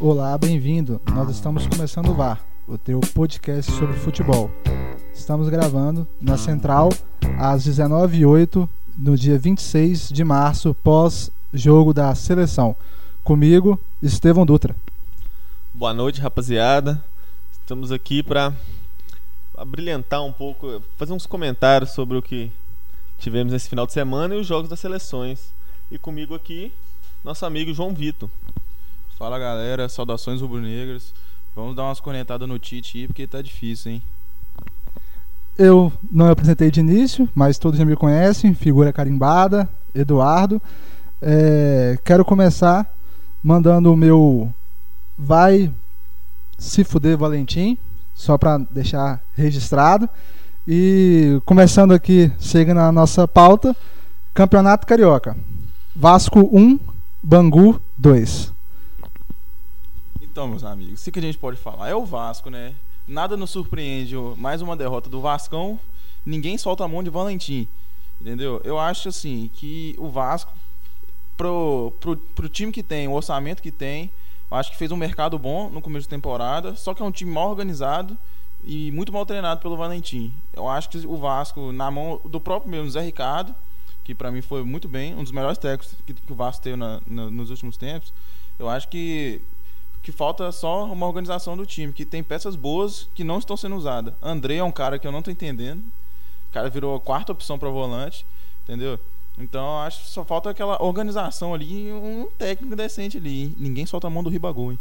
Olá, bem-vindo. Nós estamos começando o VAR, o teu podcast sobre futebol. Estamos gravando na Central às 19h08, no dia 26 de março, pós-jogo da seleção. Comigo, Estevão Dutra. Boa noite, rapaziada. Estamos aqui para brilhantar um pouco, fazer uns comentários sobre o que tivemos nesse final de semana e os jogos das seleções. E comigo aqui, nosso amigo João Vitor. Fala galera, saudações rubro-negras. Vamos dar umas conectadas no Tite aí, porque tá difícil, hein? Eu não me apresentei de início, mas todos já me conhecem, figura carimbada, Eduardo. É, quero começar mandando o meu vai se fuder Valentim, só para deixar registrado. E começando aqui, seguindo a nossa pauta, Campeonato Carioca. Vasco 1, Bangu 2. Então, meus amigos, o que a gente pode falar? É o Vasco, né? Nada nos surpreende. Mais uma derrota do Vascão. Ninguém solta a mão de Valentim. Entendeu? Eu acho assim que o Vasco, pro, pro, pro time que tem, o orçamento que tem, acho que fez um mercado bom no começo de temporada, só que é um time mal organizado e muito mal treinado pelo Valentim. Eu acho que o Vasco, na mão do próprio mesmo Zé Ricardo, que para mim foi muito bem, um dos melhores técnicos que, que o Vasco teve na, na, nos últimos tempos, eu acho que que falta só uma organização do time, que tem peças boas que não estão sendo usadas. André é um cara que eu não estou entendendo. O cara virou a quarta opção para volante, entendeu? Então acho que só falta aquela organização ali, um técnico decente ali. Ninguém solta a mão do Ribagol. Hein?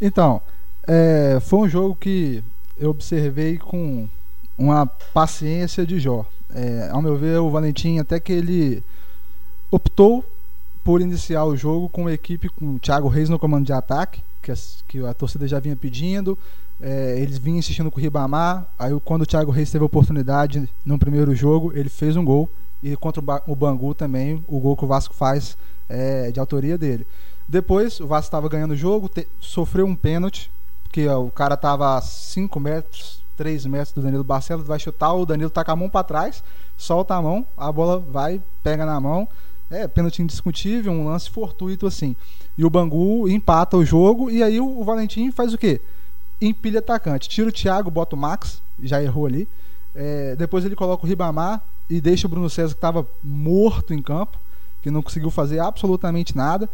Então, é, foi um jogo que eu observei com uma paciência de Jó. É, ao meu ver, o Valentim até que ele optou por iniciar o jogo com a equipe com o Thiago Reis no comando de ataque, que a, que a torcida já vinha pedindo. É, eles vinham insistindo com o Ribamar. Aí, quando o Thiago Reis teve a oportunidade no primeiro jogo, ele fez um gol. E contra o Bangu também, o gol que o Vasco faz é de autoria dele. Depois, o Vasco estava ganhando o jogo, sofreu um pênalti, porque ó, o cara estava a 5 metros, 3 metros do Danilo Barcelos, vai chutar, o Danilo tá com a mão para trás, solta a mão, a bola vai, pega na mão. É, pênalti indiscutível, um lance fortuito assim. E o Bangu empata o jogo e aí o, o Valentim faz o quê? Empilha atacante. Tira o Thiago, bota o Max, já errou ali. É, depois ele coloca o Ribamar e deixa o Bruno César que estava morto em campo, que não conseguiu fazer absolutamente nada.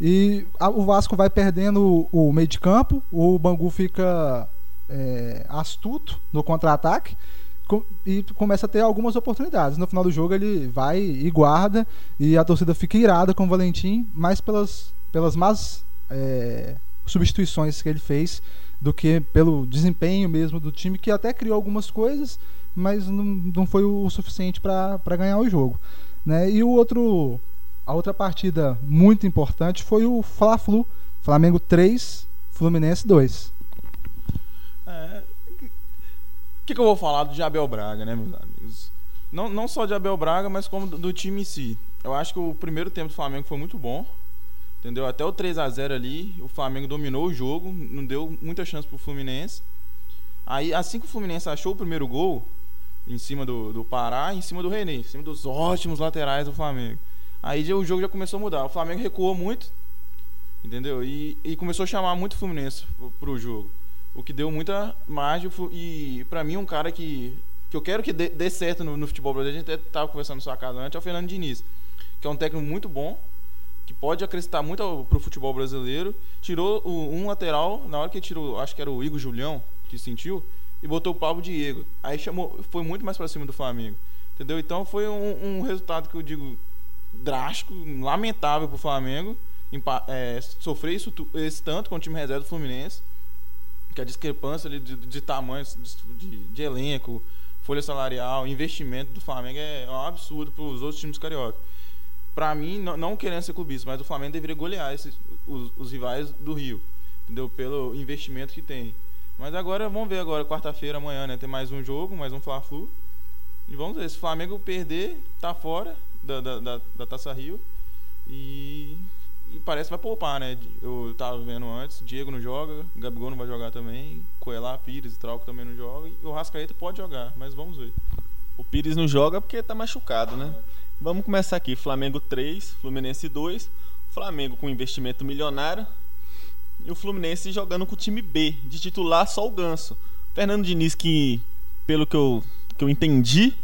E a, o Vasco vai perdendo o, o, meio de campo, o Bangu fica é, astuto no contra-ataque e começa a ter algumas oportunidades. No final do jogo ele vai e guarda e a torcida fica irada com o Valentim, mais pelas, pelas más é, substituições que ele fez do que pelo desempenho mesmo do time, que até criou algumas coisas, mas não, não foi o suficiente para ganhar o jogo. Né? E o outro, a outra partida muito importante foi o Fla-Flu, Flamengo 3, Fluminense 2. É, o que, que, eu vou falar do Abel Braga, né, meus amigos? Não, não só de Abel Braga, mas como do, do, time em si. Eu acho que o primeiro tempo do Flamengo foi muito bom. Entendeu? Até o 3 a 0 ali, o Flamengo dominou o jogo, não deu muita chance pro Fluminense. Aí, assim que o Fluminense achou o primeiro gol, em cima do, do Pará, em cima do René, em cima dos ótimos laterais do Flamengo. Aí o jogo já começou a mudar. O Flamengo recuou muito, entendeu? E, e começou a chamar muito o Fluminense pro, pro jogo o que deu muita margem e para mim um cara que que eu quero que dê, dê certo no, no, futebol brasileiro, a gente estava conversando na sua casa antes, é o Fernando Diniz, que é um técnico muito bom, que pode acrescentar muito para o futebol brasileiro. Tirou o, um lateral, na hora que tirou, acho que era o Igor Julião, que sentiu, e botou o Pablo Diego. Aí chamou, foi muito mais para cima do Flamengo. Entendeu? Então foi um, um, resultado que eu digo drástico, lamentável para o Flamengo. É, sofrer isso, esse tanto com o time reserva do Fluminense que a discrepância ali de, de tamanhos de, de, elenco, folha salarial, investimento do Flamengo é um absurdo para os outros times carioca. Para mim, não, não, querendo ser clubista, mas o Flamengo deveria golear esses, os, os, rivais do Rio, entendeu? Pelo investimento que tem. Mas agora, vamos ver agora, quarta-feira, amanhã, né? Tem mais um jogo, mais um Fla-Flu. E vamos ver, se o Flamengo perder, tá fora da, da, da, da Taça Rio. E e parece que vai poupar, né? Eu tava vendo antes, Diego não joga, Gabigol não vai jogar também, Coelá, Pires e Trauco também não joga, e o Rascaeta pode jogar, mas vamos ver. O Pires não joga porque tá machucado, né? Vamos começar aqui, Flamengo 3, Fluminense 2, Flamengo com investimento milionário, e o Fluminense jogando com o time B, de titular só o Ganso. Fernando Diniz, que pelo que eu, que eu entendi,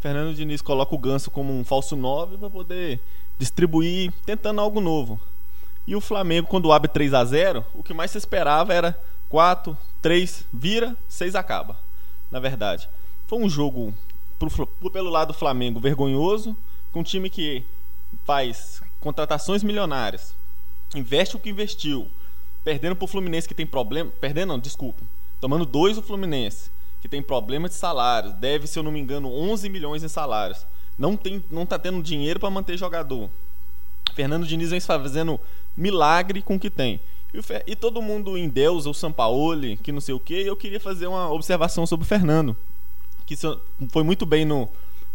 Fernando Diniz coloca o Ganso como um falso 9 para poder distribuir, tentando algo novo. E o Flamengo, quando abre 3 a 0 o que mais se esperava era 4, 3, vira, 6 acaba. Na verdade, foi um jogo pro, pelo lado do Flamengo vergonhoso, com um time que faz contratações milionárias, investe o que investiu, perdendo para o Fluminense que tem problema, perdendo não, desculpe, tomando dois o Fluminense que tem problema de salários, deve, se eu não me engano, 11 milhões em salários, não tem, não está tendo dinheiro para manter jogador. Fernando Diniz vem fazendo milagre com o que tem. E, e todo mundo em Deus, o Sampaoli, que não sei o que, eu queria fazer uma observação sobre o Fernando, que foi muito bem no.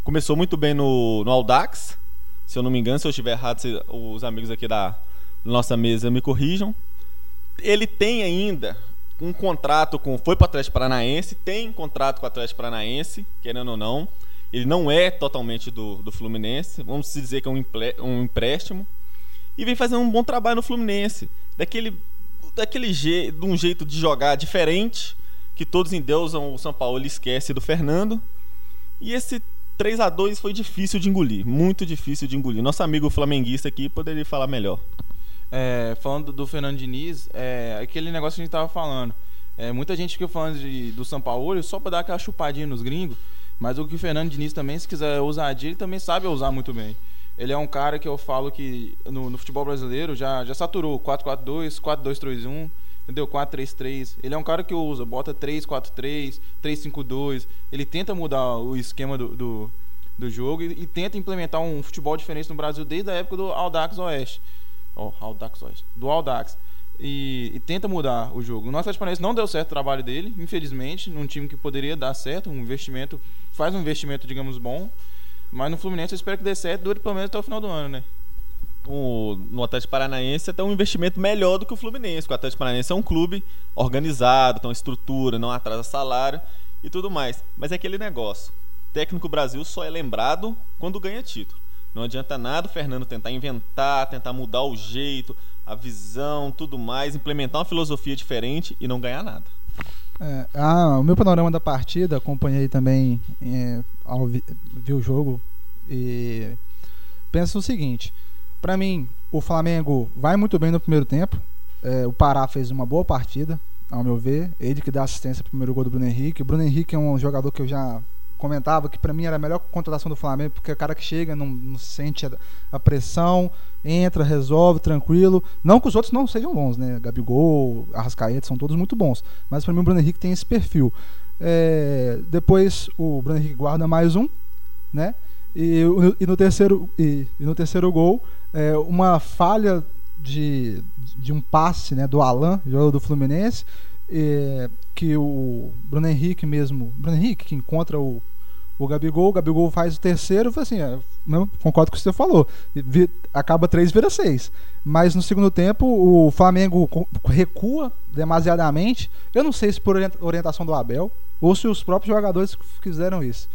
Começou muito bem no, no Audax, se eu não me engano, se eu estiver errado, se, os amigos aqui da nossa mesa me corrijam. Ele tem ainda um contrato com. Foi para o Atlético Paranaense, tem contrato com o Atlético Paranaense, querendo ou não. Ele não é totalmente do, do Fluminense, vamos dizer que é um, um empréstimo. E vem fazendo um bom trabalho no Fluminense. Daquele, daquele je, de um jeito de jogar diferente, que todos endeusam o São Paulo, esquece do Fernando. E esse 3 a 2 foi difícil de engolir, muito difícil de engolir. Nosso amigo flamenguista aqui poderia falar melhor. É, falando do Fernando Diniz, é aquele negócio que a gente estava falando. É, muita gente fica falando de, do São Paulo só para dar aquela chupadinha nos gringos. Mas o que o Fernando Diniz também, se quiser ousadia, ele também sabe usar muito bem. Ele é um cara que eu falo que no, no futebol brasileiro já, já saturou 4-4-2, 4-2-3-1, entendeu? 4-3-3. Ele é um cara que usa, bota 3-4-3, 3-5-2. Ele tenta mudar o esquema do, do, do jogo e, e, tenta implementar um futebol diferente no Brasil desde a época do Audax Oeste. Oh, Audax Oeste. Do Audax e, e, tenta mudar o jogo. O nosso não deu certo o trabalho dele, infelizmente, num time que poderia dar certo, um investimento, faz um investimento, digamos, bom, mas no Fluminense eu espero que dê certo, dure pelo menos até o final do ano, né? O, no Atlético Paranaense até um investimento melhor do que o Fluminense. O Atlético Paranaense é um clube organizado, tem uma estrutura, não atrasa salário e tudo mais. Mas é aquele negócio. técnico Brasil só é lembrado quando ganha título. Não adianta nada o Fernando tentar inventar, tentar mudar o jeito, a visão, tudo mais, implementar uma filosofia diferente e não ganhar nada. É, ah, o meu panorama da partida, acompanhei também, é, ao vi, vi, o jogo e penso o seguinte: para mim, o Flamengo vai muito bem no primeiro tempo. É, o Pará fez uma boa partida, ao meu ver. Ele que dá assistência pro primeiro gol do Bruno Henrique. O Bruno Henrique é um jogador que eu já comentava que para mim era a melhor contratação do Flamengo, porque é o cara que chega, não, não sente a, a, pressão, entra, resolve, tranquilo. Não que os outros não sejam bons, né? Gabigol, Arrascaeta, são todos muito bons. Mas para mim o Bruno Henrique tem esse perfil. É, depois o Bruno Henrique guarda mais um, né? E, e no terceiro e, e, no terceiro gol é, uma falha de, de um passe né, do Alan, jogador do Fluminense, é, que o Bruno Henrique mesmo, Bruno Henrique que encontra o, o Gabigol, o Gabigol faz o terceiro, assim, é, concordo com o que você falou, acaba três, vira seis. Mas no segundo tempo o Flamengo recua demasiadamente. Eu não sei se por orientação do Abel ou se os próprios jogadores fizeram isso.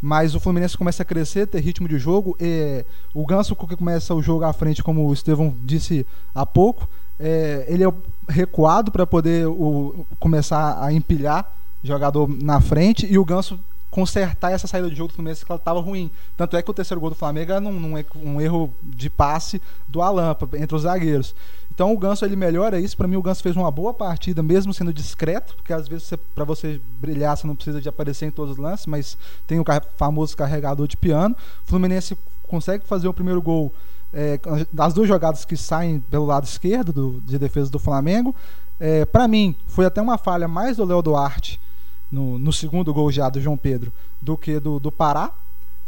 Mas o Fluminense começa a crescer, ter ritmo de jogo. E o Ganso que começa o jogo à frente, como o Estevão disse há pouco, é, ele é recuado para poder o, começar a empilhar jogador na frente e o Ganso consertar essa saída de jogo do Fluminense que ela estava ruim. Tanto é que o terceiro gol do Flamengo é num, num, um erro de passe do Alan entre os zagueiros. Então o Ganso ele melhora isso. Para mim o Ganso fez uma boa partida, mesmo sendo discreto, porque às vezes para você brilhar você não precisa de aparecer em todos os lances, mas tem o famoso carregador de piano. O Fluminense consegue fazer o primeiro gol é, das duas jogadas que saem pelo lado esquerdo do, de defesa do Flamengo. É, para mim foi até uma falha mais do Léo Duarte no, no segundo gol já do João Pedro do que do, do Pará.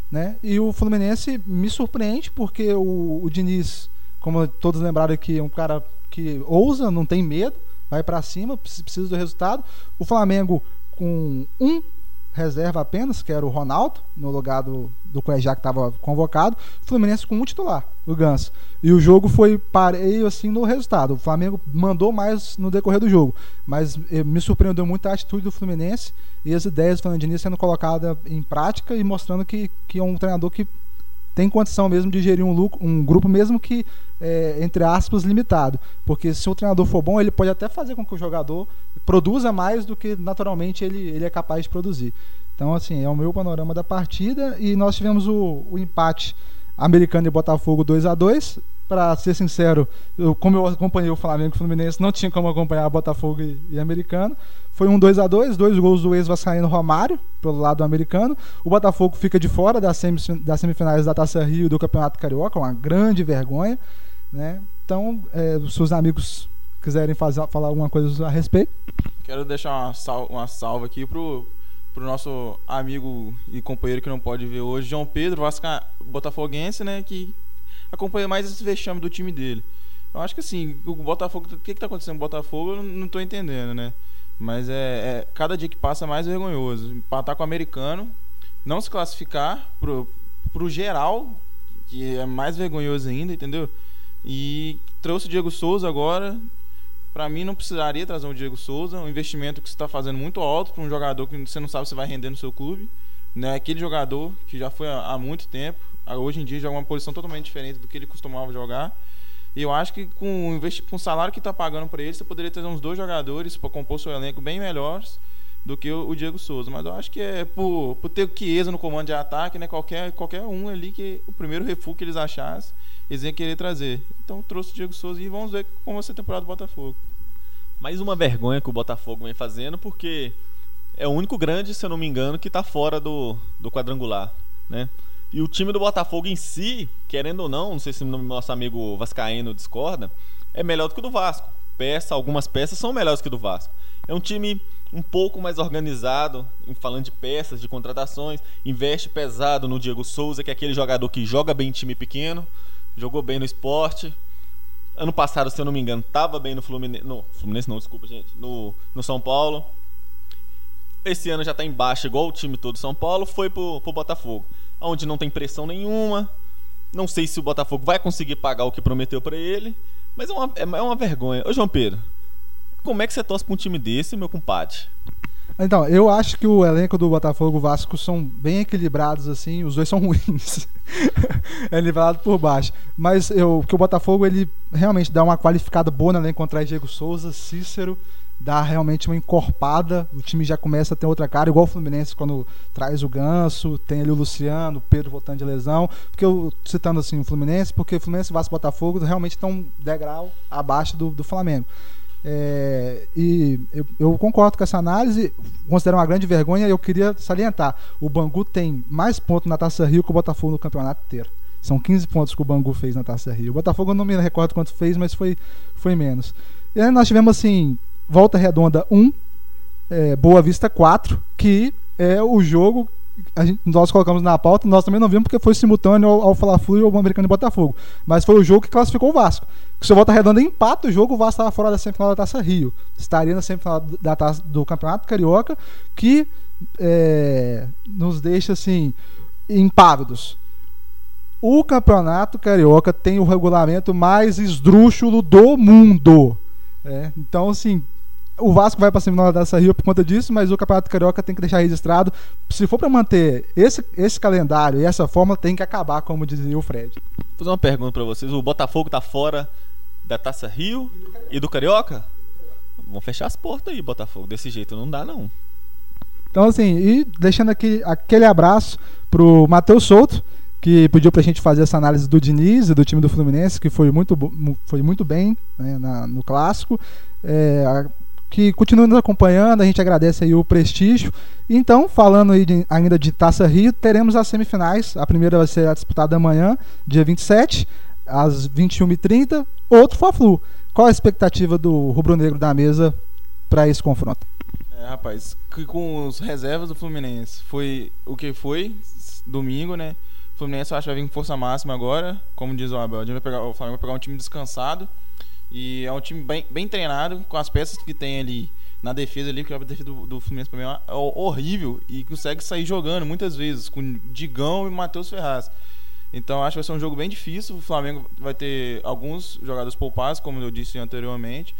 Né? E o Fluminense me surpreende porque o, o Diniz, como todos lembraram aqui, é um cara que ousa, não tem medo, vai para cima, precisa do resultado. O Flamengo com um reserva apenas, que era o Ronaldo, no lugar do, do Cuejá que estava convocado. Fluminense com um titular, o Ganso. E o jogo foi pareio assim no resultado. O Flamengo mandou mais no decorrer do jogo. Mas eh, me surpreendeu muito a atitude do Fluminense e as ideias do Fernandinho sendo colocadas em prática e mostrando que, que é um treinador que tem condição mesmo de gerir um, lucro, um grupo, mesmo que, é, entre aspas, limitado. Porque se o treinador for bom, ele pode até fazer com que o jogador produza mais do que naturalmente ele, ele é capaz de produzir. Então, assim, é o meu panorama da partida. E nós tivemos o, o empate americano e Botafogo 2 a 2 para ser sincero, eu, como eu acompanhei o Flamengo e o Fluminense, não tinha como acompanhar Botafogo e, e americano. Foi um 2 a 2 dois gols do ex-vascaíno Romário, pelo lado americano. O Botafogo fica de fora das, semifinais da Taça Rio do Campeonato Carioca, uma grande vergonha. Né? Então, é, os amigos quiserem fazer, falar alguma coisa a respeito. Quero deixar uma, sal, uma salva aqui pro, pro nosso amigo e companheiro que não pode ver hoje, João Pedro, Vasca, botafoguense, né, que acompanha mais esse vexame do time dele. Eu acho que assim, o Botafogo, o que está acontecendo com o Botafogo, eu não estou entendendo, né? Mas é, é, cada dia que passa é mais vergonhoso. Empatar com o americano, não se classificar pro, pro geral, que é mais vergonhoso ainda, entendeu? E trouxe o Diego Souza agora. Para mim não precisaria trazer o Diego Souza, um investimento que você está fazendo muito alto para um jogador que você não sabe se vai render no seu clube. Né? Aquele jogador que já foi há, muito tempo, hoje em dia joga uma posição totalmente diferente do que ele costumava jogar. E eu acho que com, com o salário que está pagando para ele, você poderia trazer uns dois jogadores para compor seu elenco bem melhores do que o, o, Diego Souza. Mas eu acho que é por, por ter o Chiesa no comando de ataque, né? Qualquer, qualquer um ali que o primeiro refúgio que eles achassem, eles iam querer trazer. Então trouxe o Diego Souza e vamos ver como vai ser a temporada do Botafogo. Mais uma vergonha que o Botafogo vem fazendo, porque é o único grande, se eu não me engano, que está fora do, do quadrangular, né? E o time do Botafogo em si, querendo ou não, não sei se o nosso amigo Vascaíno discorda, é melhor do que o do Vasco. Peça, algumas peças são melhores que o do Vasco. É um time um pouco mais organizado, falando de peças, de contratações, investe pesado no Diego Souza, que é aquele jogador que joga bem em time pequeno, jogou bem no esporte. Ano passado, se eu não me engano, estava bem no Fluminense. No, Fluminense não, desculpa, gente. No, no São Paulo. Esse ano já está embaixo, igual o time todo São Paulo, foi pro, pro Botafogo onde não tem pressão nenhuma. Não sei se o Botafogo vai conseguir pagar o que prometeu para ele, mas é uma, é, é uma vergonha. Ô João Pedro, como é que você torce para um time desse, meu compadre? Então, eu acho que o elenco do Botafogo e o Vasco são bem equilibrados, assim, os dois são ruins. é nivelado por baixo. Mas eu, que o Botafogo ele realmente dá uma qualificada boa no elenco contra Diego Souza, Cícero, dá realmente uma encorpada, o time já começa a ter outra cara, igual o Fluminense quando traz o Ganso, tem ali o Luciano, o Pedro voltando de lesão, porque eu citando assim o Fluminense, porque o Fluminense e Vasco Botafogo realmente estão degrau abaixo do, do Flamengo. É, e eu, eu, concordo com essa análise, considero uma grande vergonha e eu queria salientar: o Bangu tem mais pontos na Taça Rio que o Botafogo no campeonato inteiro. São 15 pontos que o Bangu fez na Taça Rio. O Botafogo eu não me recordo quanto fez, mas foi, foi menos. E aí nós tivemos assim Volta Redonda 1, é, Boa Vista 4, que é o jogo gente, nós colocamos na pauta, nós também não vimos porque foi simultâneo ao, ao Fla-Flu e ao Americano e Botafogo. Mas foi o jogo que classificou o Vasco. Que se o Volta Redonda empata o jogo, o Vasco estava fora da semifinal da Taça Rio. Estaria na semifinal da taça, do Campeonato Carioca, que é, nos deixa assim impávidos. O Campeonato Carioca tem o regulamento mais esdrúxulo do mundo. É, então, assim, o Vasco vai para a semifinal da Taça Rio por conta disso, mas o Campeonato Carioca tem que deixar registrado. Se for para manter esse, esse calendário e essa forma, tem que acabar, como dizia o Fred. Vou fazer uma pergunta para vocês. O Botafogo está fora da Taça Rio e do Carioca? Vamos fechar as portas aí, Botafogo. Desse jeito não dá, não. Então, assim, e deixando aqui aquele abraço pro Matheus Souto, que pediu para a gente fazer essa análise do Diniz e do time do Fluminense, que foi muito, foi muito bem né, na, no clássico. É, que continue nos acompanhando, a gente agradece aí o prestígio. Então, falando aí de, ainda de Taça Rio, teremos as semifinais. A primeira vai ser disputada amanhã, dia 27, às 21h30, outro Fla-Flu. Qual a expectativa do rubro-negro da mesa para esse confronto? É, rapaz, com os reservas do Fluminense foi o que foi domingo, né? O Fluminense eu acho que vai vir com força máxima agora, como diz o Abel. Vai pegar, o Flamengo vai pegar um time descansado e é um time bem, bem treinado, com as peças que tem ali na defesa ali, que a defesa do, do Fluminense pra mim é horrível e consegue sair jogando muitas vezes, com Digão e Matheus Ferraz. Então acho que vai ser um jogo bem difícil. O Flamengo vai ter alguns jogadores poupados, como eu disse anteriormente.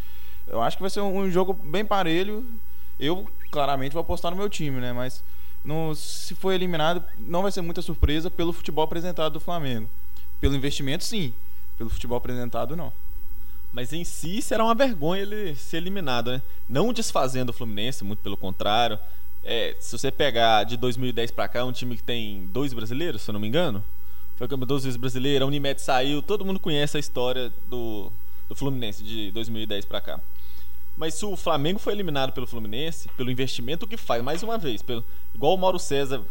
Eu acho que vai ser um, um jogo bem parelho. Eu claramente vou apostar no meu time, né? Mas se for eliminado, não vai ser muita surpresa pelo futebol apresentado do Flamengo. Pelo investimento, sim. Pelo futebol apresentado, não. Mas em si será uma vergonha ele ser eliminado, né? Não desfazendo o Fluminense, muito pelo contrário. É, se você pegar de 2010 para cá, é um time que tem dois brasileiros, se eu não me engano. Foi campeão duas vezes brasileiro, a Unimed saiu, todo mundo conhece a história do, do Fluminense de 2010 para cá. Mas se o Flamengo foi eliminado pelo Fluminense, pelo investimento que faz, mais uma vez, pelo, igual o Mauro César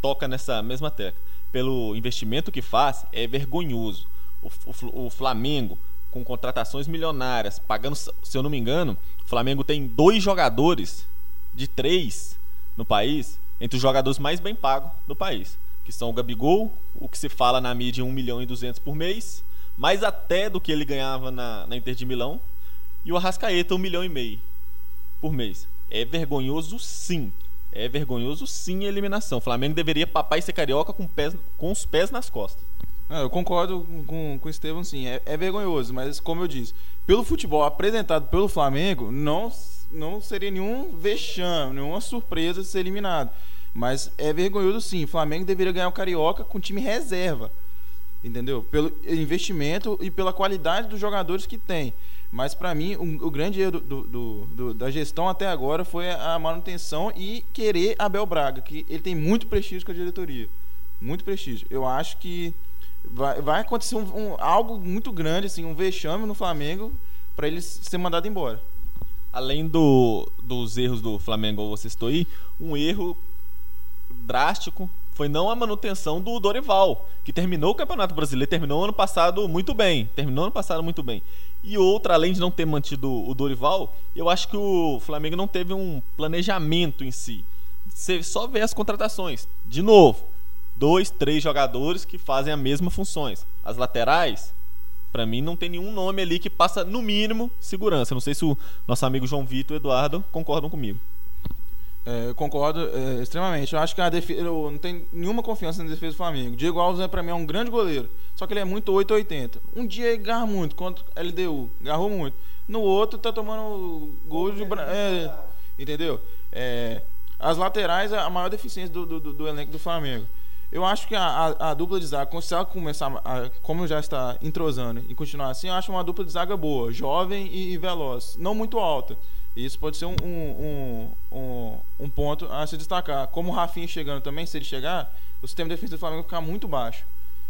toca nessa mesma tecla, pelo investimento que faz, é vergonhoso. O, o, o Flamengo, com contratações milionárias, pagando, se eu não me engano, o Flamengo tem dois jogadores de três no país, entre os jogadores mais bem pagos do país, que são o Gabigol, o que se fala na mídia 1 milhão e 200 por mês, mais até do que ele ganhava na, na Inter de Milão, e o Arrascaeta, um milhão e meio por mês. É vergonhoso sim. É vergonhoso sim a eliminação. O Flamengo deveria papar ser carioca com, pés, com os pés nas costas. Eu concordo com, com o Estevão, sim. É, é, vergonhoso, mas como eu disse, pelo futebol apresentado pelo Flamengo, não, não seria nenhum vexame, nenhuma surpresa ser eliminado. Mas é vergonhoso, sim. O Flamengo deveria ganhar o Carioca com time reserva. Entendeu? Pelo investimento e pela qualidade dos jogadores que tem. Mas para mim, o, o, grande erro do, do, do, da gestão até agora foi a manutenção e querer Abel Braga, que ele tem muito prestígio com a diretoria. Muito prestígio. Eu acho que vai, vai acontecer um, um, algo muito grande, assim, um vexame no Flamengo para ele ser mandado embora. Além do, dos erros do Flamengo, você estou aí, um erro drástico foi não a manutenção do Dorival, que terminou o Campeonato Brasileiro, terminou ano passado muito bem, terminou ano passado muito bem. E outra, além de não ter mantido o Dorival, eu acho que o Flamengo não teve um planejamento em si. Você só vê as contratações. De novo, dois, três jogadores que fazem as mesmas funções. As laterais, para mim, não tem nenhum nome ali que passa, no mínimo, segurança. Não sei se o nosso amigo João Vitor e Eduardo concordam comigo. É, eu concordo é, extremamente. Eu acho que a defesa, eu não tenho nenhuma confiança na defesa do Flamengo. Diego Alves, para mim, é um grande goleiro. Só que ele é muito 880. Um dia ele garra muito contra LDU. Garrou muito. No outro, tá tomando gol de. É, entendeu? É, as laterais, a maior deficiência do, do, do, elenco do Flamengo. Eu acho que a, a, a dupla de zaga, se ela começar, a, como já está entrosando e continuar assim, eu acho uma dupla de zaga boa, jovem e, e veloz. Não muito alta. Isso pode ser um, um, um, um, ponto a se destacar. Como o Rafinha chegando também, se ele chegar, o sistema defensivo do Flamengo ficar muito baixo.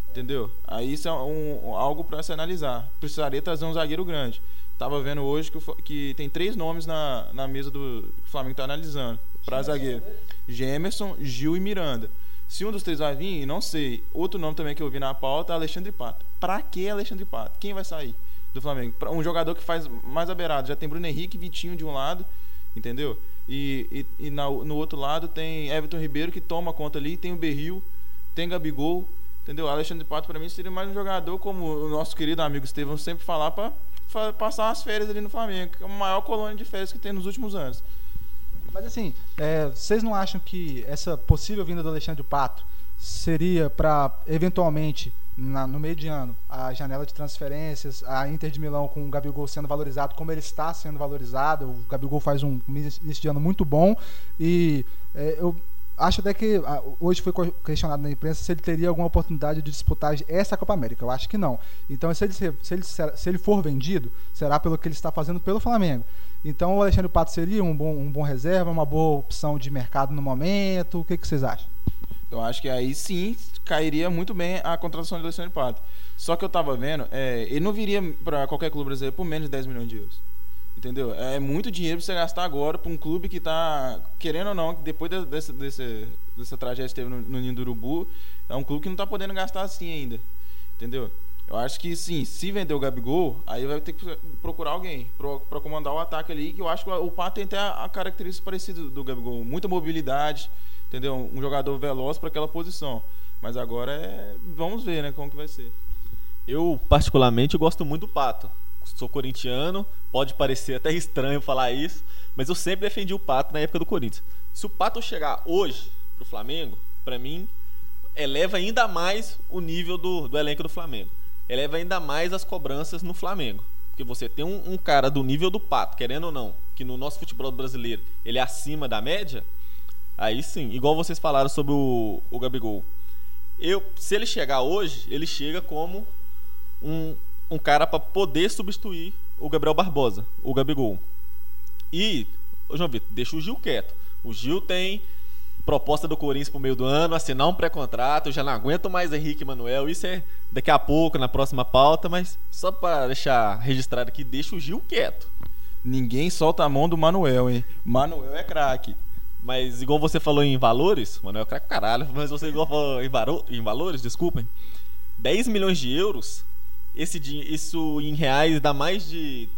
Entendeu? Aí isso é um, algo para se analisar. Precisaria trazer um zagueiro grande. Tava vendo hoje que, que tem três nomes na, na mesa do que o Flamengo está analisando para zagueiro: Gemerson, Gil e Miranda. Se um dos três vai vir, não sei. Outro nome também que eu vi na pauta é Alexandre Pato. Para que Alexandre Pato? Quem vai sair? do Flamengo. Um jogador que faz mais aberrado. Já tem Bruno Henrique e Vitinho de um lado, entendeu? E, e, e na, no outro lado tem Everton Ribeiro que toma conta ali, tem o Berril, tem Gabigol, entendeu? Alexandre Pato para mim seria mais um jogador como o nosso querido amigo Estevão sempre falar para passar as férias ali no Flamengo, que é a maior colônia de férias que tem nos últimos anos. Mas assim, é, vocês não acham que essa possível vinda do Alexandre Pato seria para eventualmente na, no meio de ano, a janela de transferências, a Inter de Milão com o Gabigol sendo valorizado como ele está sendo valorizado. O Gabigol faz um início de ano muito bom e é, eu acho até que hoje foi questionado na imprensa se ele teria alguma oportunidade de disputar essa Copa América. Eu acho que não. Então, se ele, se ele, se ele for vendido, será pelo que ele está fazendo pelo Flamengo. Então, o Alexandre Pato seria um bom, um bom reserva, uma boa opção de mercado no momento. O que, que vocês acham? Eu acho que aí sim cairia muito bem a contratação de Alexandre Pato. Só que eu tava vendo, é, ele não viria para qualquer clube brasileiro por menos de 10 milhões de euros. Entendeu? É muito dinheiro pra você gastar agora para um clube que está querendo ou não, depois desse, desse, dessa tragédia que teve no, no Ninho do Urubu, é um clube que não está podendo gastar assim ainda. Entendeu? Eu acho que sim, se vender o Gabigol, aí vai ter que procurar alguém para comandar o ataque ali, que eu acho que o Pato tem até a, característica parecida do Gabigol, muita mobilidade, entendeu? Um jogador veloz para aquela posição. Mas agora é, vamos ver, né, como que vai ser. Eu particularmente gosto muito do Pato. Sou corintiano, pode parecer até estranho falar isso, mas eu sempre defendi o Pato na época do Corinthians. Se o Pato chegar hoje pro Flamengo, para mim eleva ainda mais o nível do, do elenco do Flamengo. Eleva ainda mais as cobranças no Flamengo. Porque você tem um, um cara do nível do Pato, querendo ou não, que no nosso futebol brasileiro ele é acima da média, Aí sim, igual vocês falaram sobre o, o Gabigol. Eu, se ele chegar hoje, ele chega como um, um cara para poder substituir o Gabriel Barbosa, o Gabigol. E, João Vitor, deixa o Gil quieto. O Gil tem proposta do Corinthians pro meio do ano, assinar um pré-contrato, já não aguento mais Henrique e Manuel, isso é daqui a pouco, na próxima pauta, mas só para deixar registrado aqui, deixa o Gil quieto. Ninguém solta a mão do Manuel, hein? Manuel é craque. Mas igual você falou em valores, Manuel é craque caralho, mas você igual falou em, varo, em valores, desculpem, 10 milhões de euros, esse, isso em reais dá mais de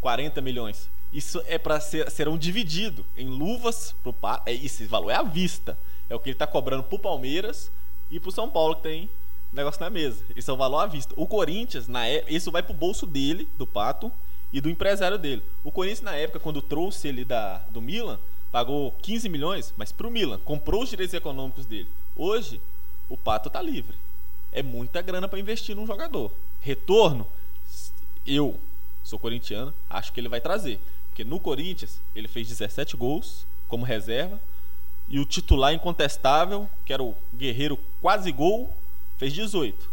40 milhões isso é para ser serão dividido em luvas pro é esse valor é à vista. É o que ele está cobrando pro Palmeiras e pro São Paulo que tem negócio na mesa. Esse é o valor à vista. O Corinthians, na época, isso vai pro bolso dele, do Pato, e do empresário dele. O Corinthians, na época, quando trouxe ele da, do Milan, pagou 15 milhões, mas pro Milan, comprou os direitos econômicos dele. Hoje, o Pato tá livre. É muita grana para investir num jogador. Retorno, eu sou corintiano, acho que ele vai trazer. Porque no Corinthians ele fez 17 gols como reserva e o titular incontestável, que era o Guerreiro quase gol, fez 18.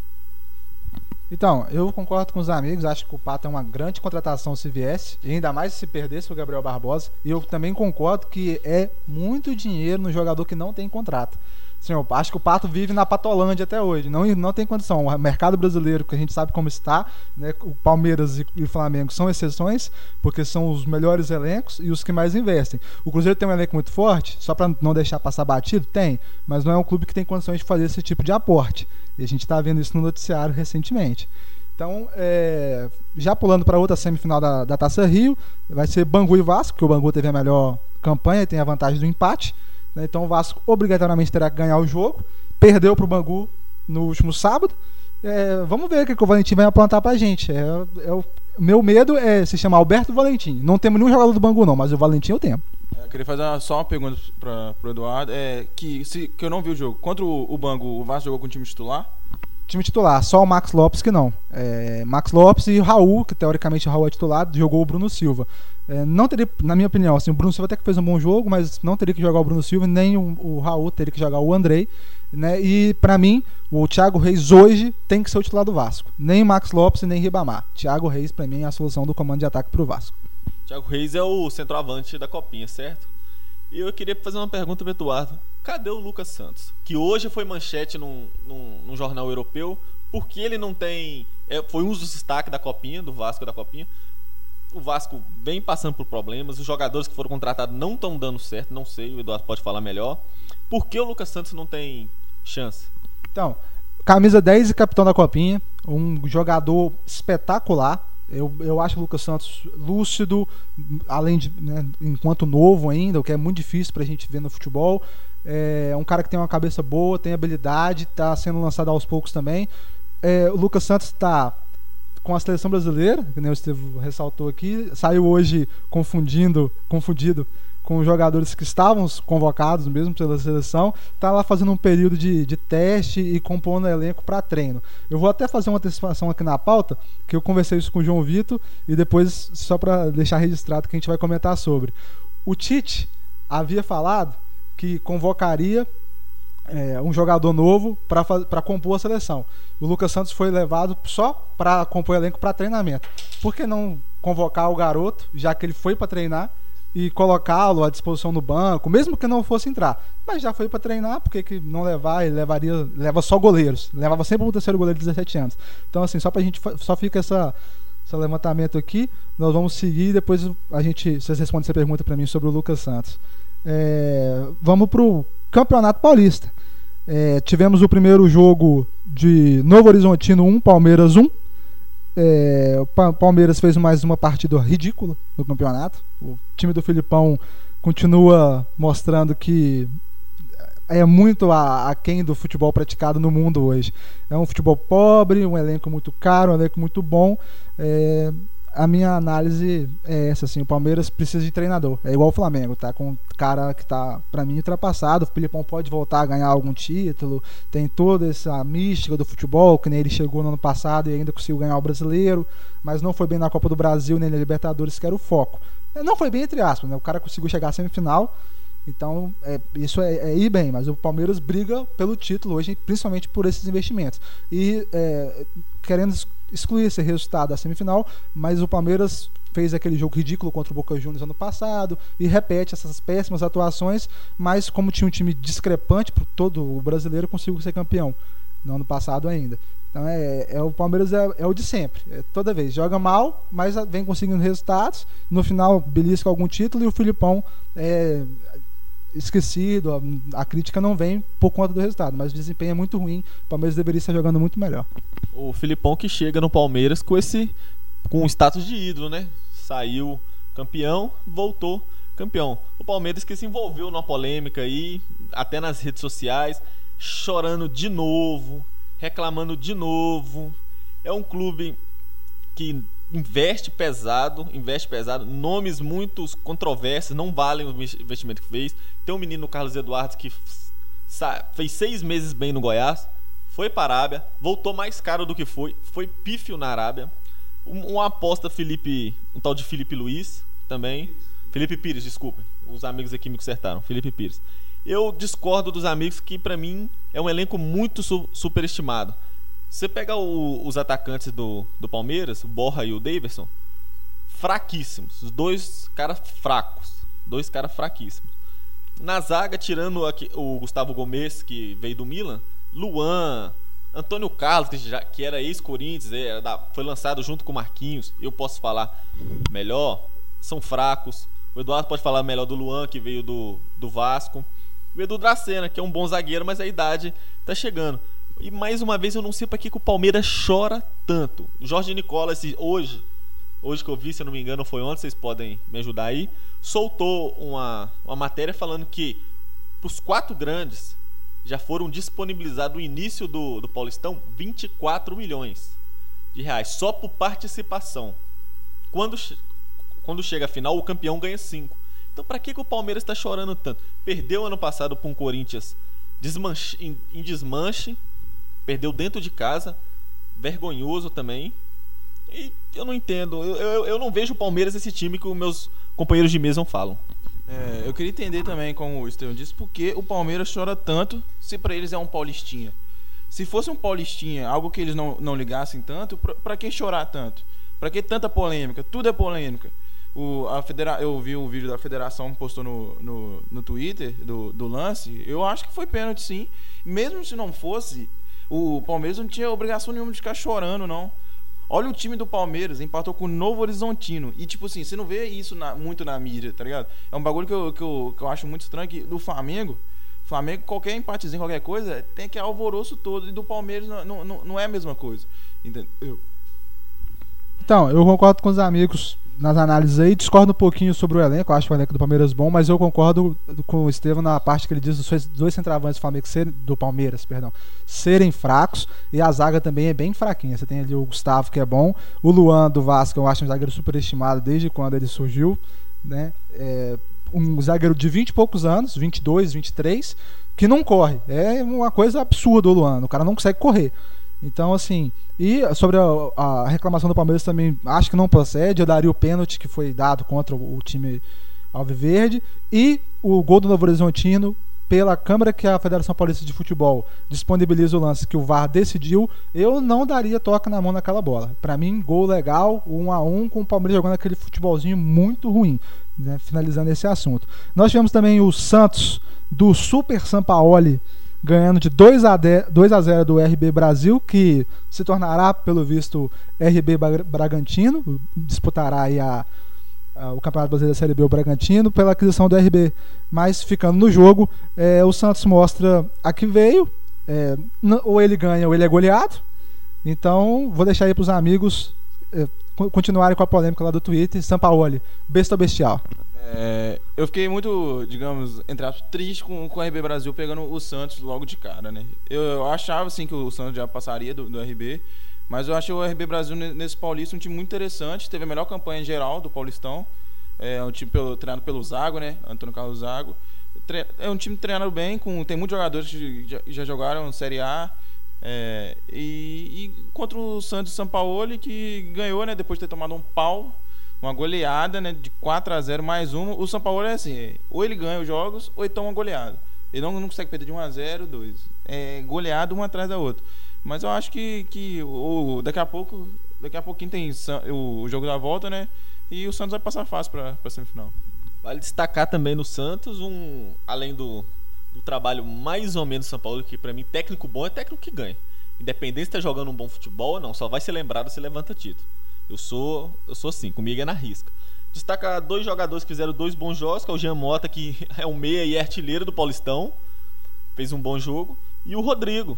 Então, eu concordo com os amigos, acho que o Pato é uma grande contratação se viesse, e ainda mais se perdesse o Gabriel Barbosa. E eu também concordo que é muito dinheiro no jogador que não tem contrato. Sim, eu acho que o Pato vive na Patolândia até hoje. Não, não tem condição. O mercado brasileiro, que a gente sabe como está, né, o Palmeiras e, o Flamengo são exceções, porque são os melhores elencos e os que mais investem. O Cruzeiro tem um elenco muito forte, só para não deixar passar batido? Tem, mas não é um clube que tem condições de fazer esse tipo de aporte. E a gente está vendo isso no noticiário recentemente. Então, é, já pulando para outra semifinal da, da Taça Rio, vai ser Bangu e Vasco, porque o Bangu teve a melhor campanha e tem a vantagem do empate. Né? Então o Vasco obrigatoriamente terá que ganhar o jogo. Perdeu para o Bangu no último sábado. É, vamos ver o que, o Valentim vai aprontar para a gente. É, é o meu medo é se chamar Alberto Valentim. Não temos nenhum jogador do Bangu, não, mas o Valentim eu tenho. É, eu queria fazer só uma pergunta para o Eduardo. É, que, se, que eu não vi o jogo. Contra o, o Bangu, o Vasco jogou com o time titular? Time titular, só o Max Lopes que não. É, Max Lopes e o Raul, que teoricamente o Raul é titular, jogou o Bruno Silva. É, não teria, na minha opinião, assim, o Bruno Silva até que fez um bom jogo, mas não teria que jogar o Bruno Silva, nem o, o Raul teria que jogar o Andrei. Né? E para mim, o Thiago Reis hoje tem que ser o titular do Vasco. Nem Max Lopes nem Ribamar. Thiago Reis, para mim, é a solução do comando de ataque para o Vasco. Thiago Reis é o centroavante da Copinha, certo? E eu queria fazer uma pergunta para Eduardo. Cadê o Lucas Santos? Que hoje foi manchete num, num, num jornal europeu porque ele não tem. É, foi um dos destaques da Copinha, do Vasco da Copinha. O Vasco vem passando por problemas, os jogadores que foram contratados não estão dando certo, não sei, o Eduardo pode falar melhor. Por que o Lucas Santos não tem chance? Então, camisa 10 e capitão da Copinha, um jogador espetacular. Eu, eu acho o Lucas Santos lúcido, além de, né, enquanto novo ainda, o que é muito difícil para a gente ver no futebol. É um cara que tem uma cabeça boa, tem habilidade, está sendo lançado aos poucos também é, o Lucas Santos está com a seleção brasileira, que nem o Estevam ressaltou aqui, saiu hoje confundindo, confundido com jogadores que estavam convocados mesmo pela seleção, está lá fazendo um período de, de teste e compondo elenco para treino. Eu vou até fazer uma antecipação aqui na pauta, que eu conversei isso com o João Vitor, e depois, só para deixar registrado que a gente vai comentar sobre. O Tite havia falado que convocaria é, um jogador novo para compor a seleção. O Lucas Santos foi levado só para compor o elenco para treinamento. Por que não convocar o garoto, já que ele foi para treinar, e colocá-lo à disposição no banco, mesmo que não fosse entrar? Mas já foi para treinar, por que, que não levar? Ele levaria, leva só goleiros, levava sempre um terceiro goleiro de 17 anos. Então, assim, só para a gente, só fica essa, esse levantamento aqui. Nós vamos seguir e depois a gente, vocês respondem essa pergunta para mim sobre o Lucas Santos. É, vamos para o Campeonato Paulista. É, tivemos o primeiro jogo de Novo Horizontino 1, Palmeiras 1. É, o Palmeiras fez mais uma partida ridícula no campeonato. O time do Filipão continua mostrando que é muito aquém do futebol praticado no mundo hoje. É um futebol pobre, um elenco muito caro, um elenco muito bom. É, a minha análise é essa, assim, o Palmeiras precisa de treinador. É igual o Flamengo, tá? Com um cara que tá, para mim, ultrapassado. O Filipão pode voltar a ganhar algum título. Tem toda essa mística do futebol, que nem ele chegou no ano passado e ainda conseguiu ganhar o brasileiro, mas não foi bem na Copa do Brasil nem na Libertadores, que era o foco. Não foi bem entre aspas, né? O cara conseguiu chegar à semifinal, Então, é, isso é, é, ir bem, mas o Palmeiras briga pelo título hoje, principalmente por esses investimentos. E é, querendo excluir esse resultado da semifinal, mas o Palmeiras fez aquele jogo ridículo contra o Boca Juniors ano passado e repete essas péssimas atuações, mas como tinha um time discrepante para todo o brasileiro, conseguiu ser campeão no ano passado ainda. Então é, é o Palmeiras é, é, o de sempre. É, toda vez joga mal, mas vem conseguindo resultados. No final belisca algum título e o Filipão é esquecido. A, a, crítica não vem por conta do resultado, mas o desempenho é muito ruim. O Palmeiras deveria estar jogando muito melhor. O Filipão que chega no Palmeiras com esse com o status de ídolo, né? Saiu campeão, voltou campeão. O Palmeiras que se envolveu numa polêmica aí, até nas redes sociais, chorando de novo reclamando de novo. É um clube que investe pesado, investe pesado, nomes muito controversos, não valem o investimento que fez. Tem um menino, Carlos Eduardo, que fez seis meses bem no Goiás, foi para a Arábia, voltou mais caro do que foi, foi pífio na Arábia. Uma aposta Felipe, um tal de Felipe Luiz também. Felipe Pires, desculpem. Os amigos aqui me consertaram. Felipe Pires. Eu discordo dos amigos que, para mim, é um elenco muito su superestimado. Você pega o, os atacantes do, do Palmeiras, o Borra e o Davidson, fraquíssimos. Os dois caras fracos. Dois caras fraquíssimos. Na zaga, tirando aqui, o Gustavo Gomes, que veio do Milan, Luan, Antônio Carlos, que, já, que era ex-Corinthians, foi lançado junto com o Marquinhos, eu posso falar melhor, são fracos. O Eduardo pode falar melhor do Luan, que veio do, do Vasco o Edu Dracena, que é um bom zagueiro, mas a idade tá chegando. E mais uma vez eu não sei para que, que o Palmeiras chora tanto. Jorge Nicola, esse, hoje, hoje que eu vi, se eu não me engano, foi ontem, vocês podem me ajudar aí, soltou uma, uma matéria falando que os quatro grandes já foram disponibilizados no início do, do Paulistão 24 milhões de reais, só por participação. Quando, quando chega a final, o campeão ganha 5. Então, para que, que o Palmeiras está chorando tanto? Perdeu ano passado para um Corinthians desmanche, em, em desmanche, perdeu dentro de casa, vergonhoso também. E eu não entendo, eu, eu, eu não vejo o Palmeiras esse time que os meus companheiros de mesa falam. É, eu queria entender também, como o Estevão disse, por que o Palmeiras chora tanto se para eles é um paulistinha. Se fosse um paulistinha, algo que eles não, não ligassem tanto, para que chorar tanto? Para que tanta polêmica? Tudo é polêmica. O, a federa eu vi o vídeo da federação postou no, no, no Twitter do, do lance. Eu acho que foi pênalti, sim. Mesmo se não fosse, o Palmeiras não tinha obrigação nenhuma de ficar chorando, não. Olha o time do Palmeiras, empatou com o Novo Horizontino. E, tipo assim, você não vê isso na, muito na mídia, tá ligado? É um bagulho que eu, que eu, que eu acho muito estranho, que do Flamengo, Flamengo, qualquer empatezinho, qualquer coisa, tem que alvoroço todo. E do Palmeiras não, não, não é a mesma coisa. Entendeu? Então, eu concordo com os amigos nas análises aí, discordo um pouquinho sobre o elenco, eu acho o elenco do Palmeiras bom, mas eu concordo com o Estevam na parte que ele diz dos dois centravantes do, Flamengo serem, do Palmeiras perdão, serem fracos e a zaga também é bem fraquinha. Você tem ali o Gustavo, que é bom, o Luan do Vasco, eu acho um zagueiro superestimado desde quando ele surgiu, né? É um zagueiro de 20 e poucos anos, 22, 23, que não corre. É uma coisa absurda o Luan, o cara não consegue correr. Então, assim, e sobre a, a, reclamação do Palmeiras também acho que não procede. Eu daria o pênalti que foi dado contra o, o time Alviverde e o gol do Novo Horizontino pela Câmara que a Federação Paulista de Futebol disponibiliza o lance que o VAR decidiu, eu não daria toca na mão naquela bola. Para mim, gol legal, um a um com o Palmeiras jogando aquele futebolzinho muito ruim. Né? Finalizando esse assunto. Nós tivemos também o Santos do Super Sampaoli ganhando de 2 a, 10, 2 a 0 do RB Brasil, que se tornará, pelo visto, RB Bragantino, disputará a, a, o Campeonato Brasileiro da Série B, o Bragantino, pela aquisição do RB. Mas ficando no jogo, é, o Santos mostra a que veio, é, ou ele ganha ou ele é goleado. Então, vou deixar aí para os amigos é, continuarem com a polêmica lá do Twitter. Sampaoli, besta bestial. É, eu fiquei muito, digamos, entre aspas, triste com, com o RB Brasil pegando o Santos logo de cara, né? Eu, eu achava, assim, que o Santos já passaria do, do, RB, mas eu achei o RB Brasil nesse Paulista um time muito interessante, teve a melhor campanha em geral do Paulistão, é um time pelo, treinado pelo Zago, né? Antônio Carlos Zago. É um time treinado bem, com, tem muitos jogadores que já, já jogaram Série A, é, e, e, contra o Santos São Paulo, que ganhou, né? Depois de ter tomado um pau uma goleada, né, de 4 a 0 mais uma. O São Paulo é assim, ou ele ganha os jogos ou ele toma uma goleada. Ele não, não consegue perder de 1 a 0, 2. É goleado uma atrás da outra. Mas eu acho que, que o, daqui a pouco, daqui a pouquinho tem o, o jogo da volta, né? E o Santos vai passar fácil para a semifinal. Vale destacar também no Santos um, além do, do trabalho mais ou menos do São Paulo, que para mim técnico bom é técnico que ganha. Independente se tá jogando um bom futebol ou não, só vai ser lembrado se levanta título. Eu sou, eu sou assim, comigo é na risca. Destaca dois jogadores que fizeram dois bons jogos, que é o Jean Mota, que é o meia e artilheiro do Paulistão, fez um bom jogo, e o Rodrigo.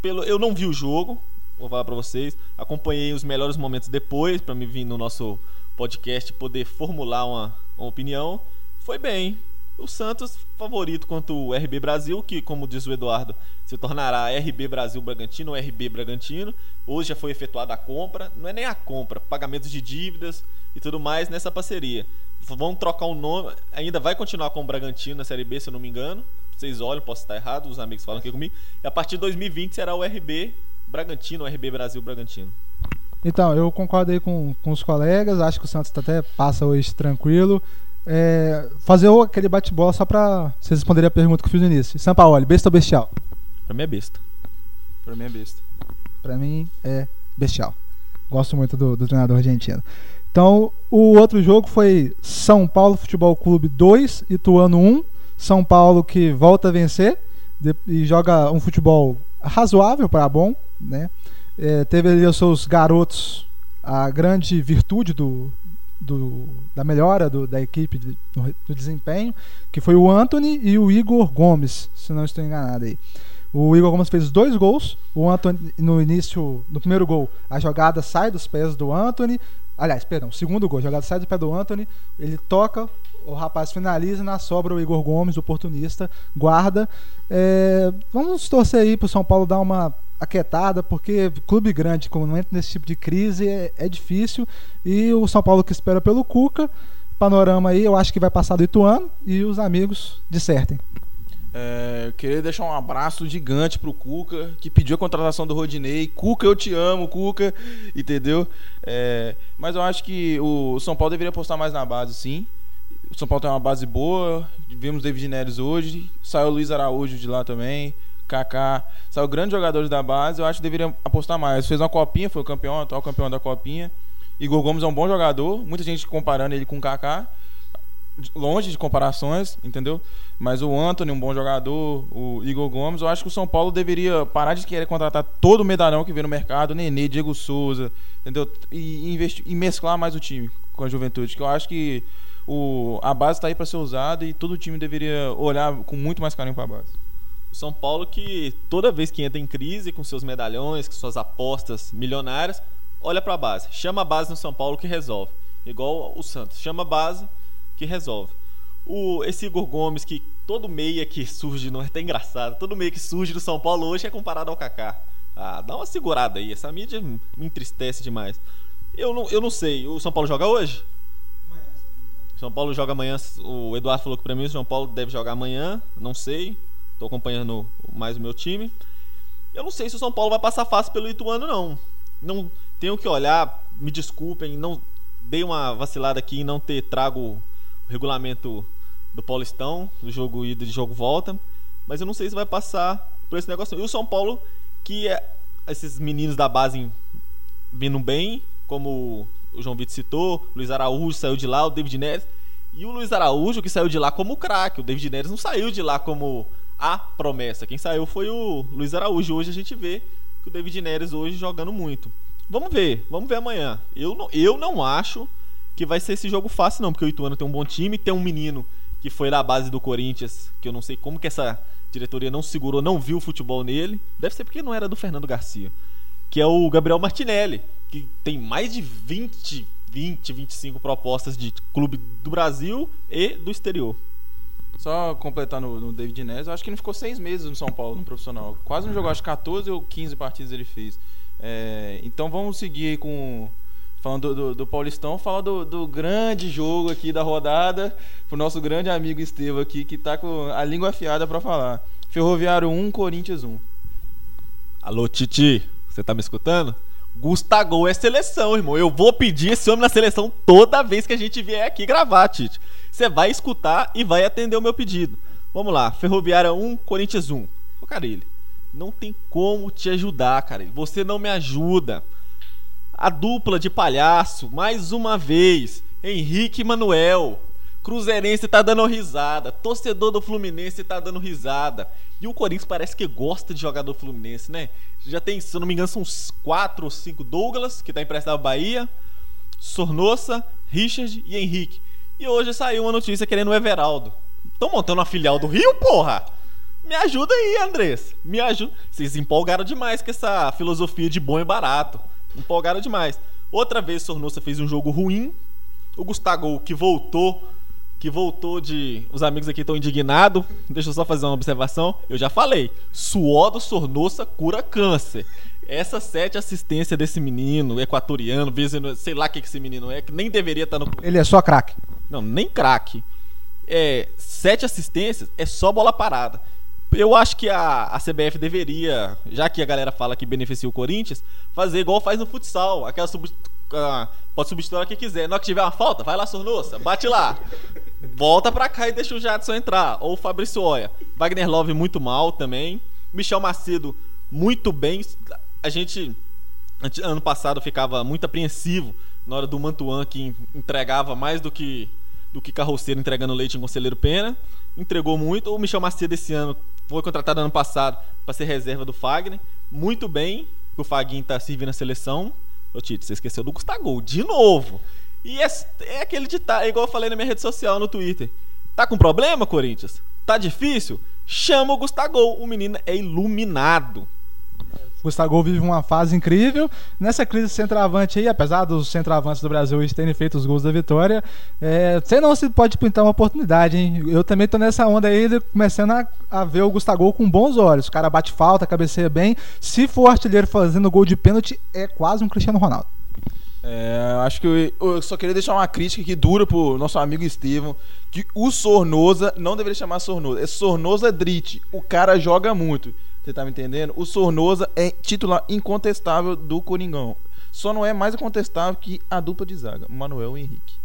Pelo, eu não vi o jogo, vou falar para vocês, acompanhei os melhores momentos depois para me vir no nosso podcast poder formular uma, uma opinião. Foi bem, o Santos favorito contra o RB Brasil, que, como diz o Eduardo, se tornará RB Brasil Bragantino ou RB Bragantino. Hoje já foi efetuada a compra, não é nem a compra, pagamentos de dívidas e tudo mais nessa parceria. Vão trocar o nome, ainda vai continuar com o Bragantino na Série B, se eu não me engano. Vocês olham, posso estar errado, os amigos falam aqui comigo. E a partir de 2020 será o RB Bragantino, RB Brasil Bragantino. Então, eu concordo aí com, com os colegas, acho que o Santos até passa hoje tranquilo. É, fazer aquele bate-bola só pra vocês responderem a pergunta que eu fiz no início. São Paulo, besta ou bestial? Pra mim é besta. Pra mim é besta. Pra mim é bestial. Gosto muito do, do treinador argentino. Então, o outro jogo foi São Paulo Futebol Clube 2, Ituano 1. São Paulo que volta a vencer de, e joga um futebol razoável para bom, né? É, teve ali os seus garotos a grande virtude do, do, da melhora do, da equipe do, desempenho, que foi o Anthony e o Igor Gomes, se não estou enganado aí. O Igor Gomes fez dois gols. O Anthony, no início, no primeiro gol, a jogada sai dos pés do Anthony. Aliás, perdão, segundo gol, a jogada sai do pé do Anthony. Ele toca, o rapaz finaliza na sobra o Igor Gomes, oportunista, guarda. É, vamos torcer aí para o São Paulo dar uma aquietada, porque clube grande, quando entra nesse tipo de crise, é, é, difícil. E o São Paulo que espera pelo Cuca, panorama aí, eu acho que vai passar do Ituano e os amigos dissertem. É, eu queria deixar um abraço gigante pro Cuca, que pediu a contratação do Rodinei. Cuca, eu te amo, Cuca, entendeu? É, mas eu acho que o São Paulo deveria apostar mais na base, sim. O São Paulo tem uma base boa, vimos David Neres hoje, saiu Luiz Araújo de lá também. Kaká, saiu grandes jogadores da base, eu acho que deveria apostar mais. Fez uma copinha, foi o campeão, atual campeão da copinha. Igor Gomes é um bom jogador, muita gente comparando ele com o Kaká. Longe de comparações, entendeu? Mas o Anthony, um bom jogador, o Igor Gomes, eu acho que o São Paulo deveria parar de querer contratar todo o medalhão que vem no mercado, Nenê, Diego Souza, entendeu? E, investir, e mesclar mais o time com a juventude, que eu acho que o, a base está aí para ser usada e todo time deveria olhar com muito mais carinho para a base. O São Paulo que toda vez que entra em crise com seus medalhões, com suas apostas milionárias, olha para a base. Chama a base no São Paulo que resolve. Igual o Santos. Chama a base que resolve. O, esse Igor Gomes que todo meia que surge, não é até engraçado, todo meia que surge do São Paulo hoje é comparado ao Kaká. Ah, dá uma segurada aí, essa mídia me entristece demais. Eu não, eu não sei, o São Paulo joga hoje? São Paulo joga amanhã, o Eduardo falou que para mim o São Paulo deve jogar amanhã, não sei. Estou acompanhando mais o meu time. Eu não sei se o São Paulo vai passar fácil pelo Ituano, não. Não tenho que olhar, me desculpem, não dei uma vacilada aqui em não ter trago o regulamento do Paulistão, do jogo ida e jogo volta, mas eu não sei se vai passar por esse negócio. E o São Paulo, que é esses meninos da base vindo bem, como o João Vitor citou, Luiz Araújo saiu de lá, o David Neres, e o Luiz Araújo que saiu de lá como craque, o David Neres não saiu de lá como a promessa. Quem saiu foi o Luiz Araújo. Hoje a gente vê que o David Neres hoje jogando muito. Vamos ver, vamos ver amanhã. Eu não, eu não acho que vai ser esse jogo fácil, não, porque o Ituano tem um bom time, tem um menino que foi da base do Corinthians, que eu não sei como que essa diretoria não segurou, não viu o futebol nele. Deve ser porque não era do Fernando Garcia. Que é o Gabriel Martinelli, que tem mais de 20, 20, 25 propostas de clube do Brasil e do exterior. Só completar no, no, David Neres, eu acho que ele ficou seis meses no São Paulo, no profissional. Quase não jogou, acho que 14 ou 15 partidas ele fez. É, então vamos seguir aí com. Falando do, do, do Paulistão, falar do, do, grande jogo aqui da rodada, pro nosso grande amigo Estevam aqui, que tá com a língua afiada para falar. Ferroviário 1, Corinthians 1. Alô, Titi, você tá me escutando? Gustavo é seleção, irmão. Eu vou pedir esse homem na seleção toda vez que a gente vier aqui gravar, Tite. Você vai escutar e vai atender o meu pedido. Vamos lá, Ferroviária 1, Corinthians 1. Ô, Carilli, não tem como te ajudar, cara. Você não me ajuda. A dupla de palhaço, mais uma vez, Henrique e Manuel. Cruzeirense tá dando risada. Torcedor do Fluminense tá dando risada. E o Corinthians parece que gosta de jogador Fluminense, né? Já tem, se eu não me engano, são uns 4 ou 5 Douglas, que tá emprestado ao Bahia, Sornossa, Richard e Henrique. E hoje saiu uma notícia querendo o Everaldo. Estão montando uma filial do Rio, porra! Me ajuda aí, Andrés. Me ajuda. Vocês empolgaram demais com essa filosofia de bom e barato. Empolgaram demais. Outra vez Sornossa fez um jogo ruim. O Gustavo, que voltou que voltou de. Os amigos aqui estão indignados. Deixa eu só fazer uma observação. Eu já falei: suor do Sornossa cura câncer. Essa sete assistência desse menino, equatoriano, sei lá o que esse menino é, que nem deveria estar no. Ele é só craque. Não, nem craque. É, sete assistências é só bola parada. Eu acho que a, a CBF deveria, já que a galera fala que beneficia o Corinthians, fazer igual faz no futsal. Aquela sub, uh, pode substituir o que quiser. Na hora que tiver uma falta, vai lá, Sornossa, bate lá volta pra cá e deixa o Jadson entrar. Ou o Fabrício Oia. Wagner Love muito mal também. Michel Macedo muito bem. A gente, ano passado, ficava muito apreensivo na hora do Mantuan, que entregava mais do que do que carroceiro entregando leite em Conselheiro Pena. Entregou muito. O Michel Macedo esse ano foi contratado ano passado para ser reserva do Fagner. Muito bem. O Faguinho está servindo a seleção. Ô Tito, você esqueceu do Gustavo de novo. E é, é aquele ditado, é igual eu falei na minha rede social, no Twitter. Tá com problema, Corinthians? Tá difícil? Chama o Gustavo. O menino é iluminado. Gustavo vive uma fase incrível. Nessa crise centroavante aí, apesar dos centroavantes do Brasil terem feito os gols da vitória, é, sei não se pode pintar uma oportunidade, hein? Eu também tô nessa onda aí, começando a, a ver o Gustavo com bons olhos. O cara bate falta, cabeceia bem. Se for artilheiro fazendo gol de pênalti, é quase um Cristiano Ronaldo. É, acho que eu, eu, só queria deixar uma crítica que dura pro nosso amigo Estevam, que o Sornosa não deveria chamar Sornosa, é Sornosa Drit. O cara joga muito. Você tá me entendendo? O Sornosa é titular incontestável do Coringão. Só não é mais incontestável que a dupla de zaga, Manuel e Henrique.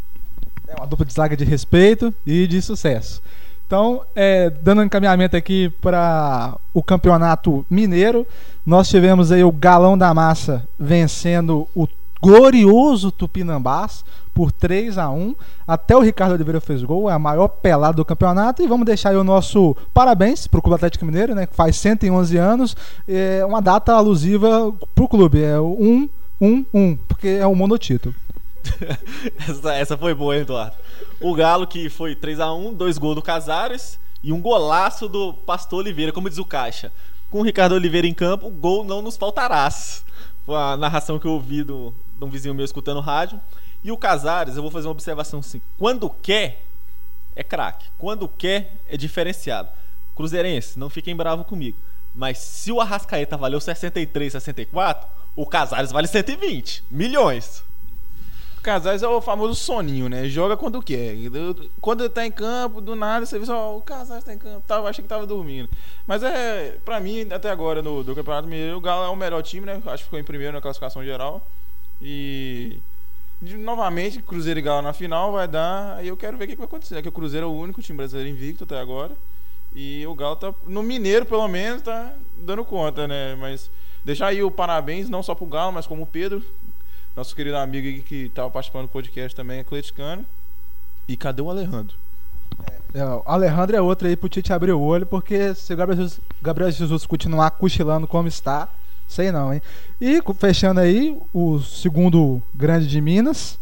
É uma dupla de zaga de respeito e de sucesso. Então, é, dando um encaminhamento aqui para o campeonato mineiro, nós tivemos aí o Galão da Massa vencendo o glorioso Tupinambás por 3 a 1 Até o Ricardo Oliveira fez gol, é a maior pelada do campeonato. E vamos deixar aí o nosso parabéns para o Clube Atlético Mineiro, né, que faz 111 anos. É uma data alusiva para o clube, é o 1, 1, 1, porque é um monotítulo. essa, essa foi boa, hein, Eduardo? O Galo que foi 3 a 1 dois gols do Casares e um golaço do Pastor Oliveira, como diz o Caixa. Com o Ricardo Oliveira em campo, gol não nos faltarás. Foi a narração que eu ouvi de um vizinho meu escutando rádio. E o Casares, eu vou fazer uma observação assim: quando quer, é craque. Quando quer, é diferenciado. Cruzeirense, não fiquem bravos comigo. Mas se o Arrascaeta valeu 63, 64, o Casares vale 120 milhões. O Casares é o famoso soninho, né? Joga quando quer. Quando tá em campo, do nada você vê só, o Casares tá em campo, tava, achei que tava dormindo. Mas é, pra mim, até agora no do Campeonato Mineiro, o Galo é o melhor time, né? Acho que ficou em primeiro na classificação geral. E novamente, Cruzeiro e Galo na final vai dar. Aí eu quero ver o que, que vai acontecer. Né? Que o Cruzeiro é o único time brasileiro invicto até agora. E o Galo tá. No Mineiro, pelo menos, tá dando conta, né? Mas deixar aí o parabéns, não só pro Galo, mas como o Pedro, nosso querido amigo que estava participando do podcast também, atleticano. E cadê o Alejandro? É, o Alejandro é outro aí pro Tite abrir o olho, porque se o Gabriel Jesus, Gabriel Jesus continuar cochilando como está, Sei não, hein? E fechando aí, o segundo grande de Minas,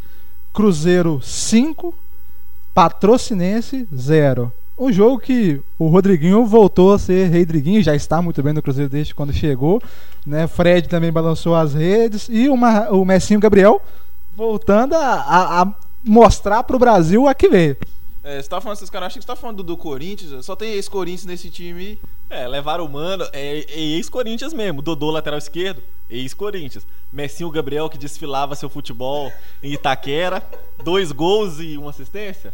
Cruzeiro 5, Patrocinense 0. Um jogo que o Rodriguinho voltou a ser Rodriguinho, já está muito bem no Cruzeiro desde quando chegou. Né? Fred também balançou as redes. E uma, o Messinho Gabriel voltando a, a, a mostrar para o Brasil a que veio. É, você tá falando esses caras, acho que você tá falando do, do Corinthians, só tem ex-Corinthians nesse time. É, levaram o mano, é, é ex-Corinthians mesmo. Dodô, lateral esquerdo, ex-Corinthians. Messinho Gabriel, que desfilava seu futebol em Itaquera. Dois gols e uma assistência.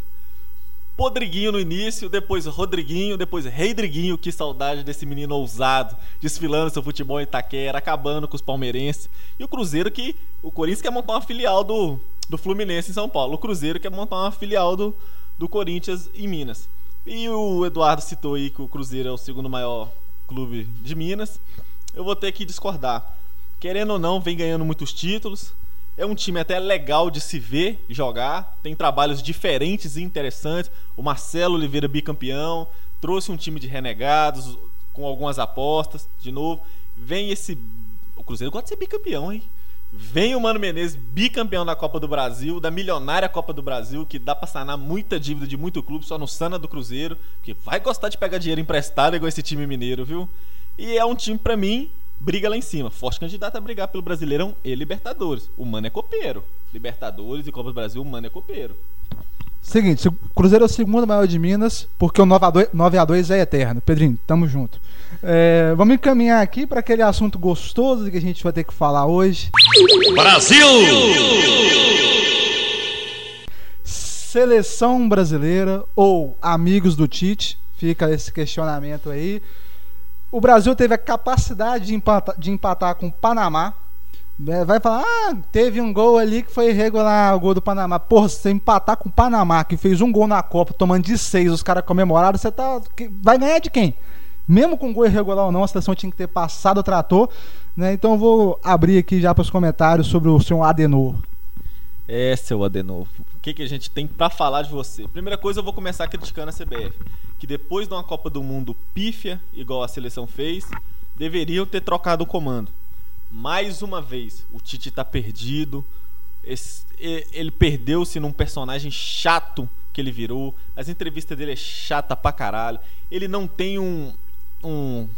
Podriguinho no início, depois Rodriguinho, depois Reidriguinho, que saudade desse menino ousado, desfilando seu futebol em Itaquera, acabando com os palmeirenses. E o Cruzeiro que. O Corinthians quer montar uma filial do, do Fluminense em São Paulo. O Cruzeiro quer montar uma filial do, do Corinthians em Minas. E o Eduardo citou aí que o Cruzeiro é o segundo maior clube de Minas. Eu vou ter que discordar. Querendo ou não, vem ganhando muitos títulos. É um time até legal de se ver jogar. Tem trabalhos diferentes e interessantes. O Marcelo Oliveira bicampeão. Trouxe um time de renegados com algumas apostas. De novo, vem esse. O Cruzeiro gosta de ser bicampeão, hein? Vem o Mano Menezes, bicampeão da Copa do Brasil, da milionária Copa do Brasil, que dá pra sanar muita dívida de muito clube, só no Sana do Cruzeiro, que vai gostar de pegar dinheiro emprestado igual esse time mineiro, viu? E é um time, para mim, briga lá em cima. Forte candidato a brigar pelo Brasileirão e Libertadores. O Mano é copeiro. Libertadores e Copa do Brasil, o Mano é copeiro. Seguinte, o Cruzeiro é o segundo maior de Minas, porque o 9x2 é eterno. Pedrinho, tamo junto. É, vamos encaminhar aqui para aquele assunto gostoso que a gente vai ter que falar hoje. Brasil! Seleção brasileira ou amigos do Tite, fica esse questionamento aí. O Brasil teve a capacidade de empatar, de empatar com o Panamá, é, vai falar, ah, teve um gol ali que foi irregular, o gol do Panamá. Porra, se você empatar com o Panamá, que fez um gol na Copa, tomando de seis, os caras comemoraram, você tá. Vai ganhar de quem? Mesmo com gol irregular ou não, a seleção tinha que ter passado o trator. Né? Então eu vou abrir aqui já para os comentários sobre o seu Adenor. É, seu Adenor. O que, que a gente tem para falar de você? Primeira coisa, eu vou começar criticando a CBF. Que depois de uma Copa do Mundo pífia, igual a seleção fez, deveriam ter trocado o comando mais uma vez, o Tite está perdido. Esse, ele perdeu-se num personagem chato que ele virou. As entrevistas dele é chata pra caralho. Ele não tem um. um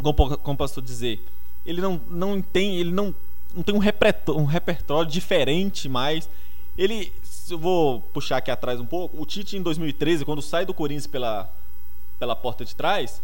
como, como posso dizer? Ele não, não tem. Ele não, não tem um repertório, um repertório diferente mais. Ele. Eu vou puxar aqui atrás um pouco. O Tite, em 2013, quando sai do Corinthians pela, pela porta de trás,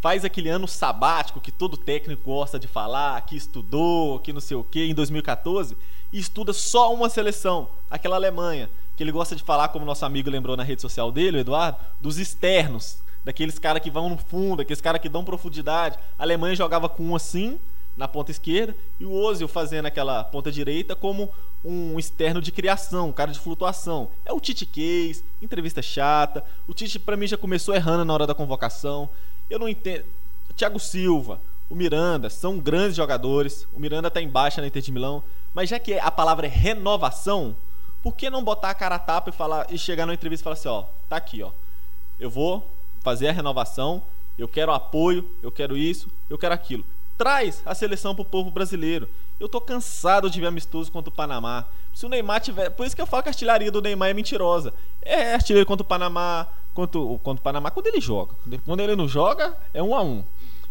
faz aquele ano sabático que todo técnico gosta de falar, que estudou, que não sei o que, em 2014, e estuda só uma seleção, aquela Alemanha, que ele gosta de falar, como nosso amigo lembrou na rede social dele, o Eduardo, dos externos, daqueles caras que vão no fundo, aqueles caras que dão profundidade. A Alemanha jogava com um assim, na ponta esquerda, e o Ozil fazendo aquela ponta direita como um externo de criação, um cara de flutuação. É o Tite Case, entrevista chata. O Tite, para mim, já começou errando na hora da convocação. Eu não entendo. Thiago Silva, o Miranda, são grandes jogadores. O Miranda está em baixa na Inter de Milão. Mas já que a palavra é renovação, por que não botar a cara a tapa e, falar, e chegar na entrevista e falar assim: ó, tá aqui, ó. Eu vou fazer a renovação, eu quero apoio, eu quero isso, eu quero aquilo. Traz a seleção pro povo brasileiro. Eu tô cansado de ver amistoso contra o Panamá. Se o Neymar tiver. Por isso que eu falo que a artilharia do Neymar é mentirosa. É artilheiro contra o Panamá, contra contra o Panamá quando ele joga. Quando ele não joga, é um a um.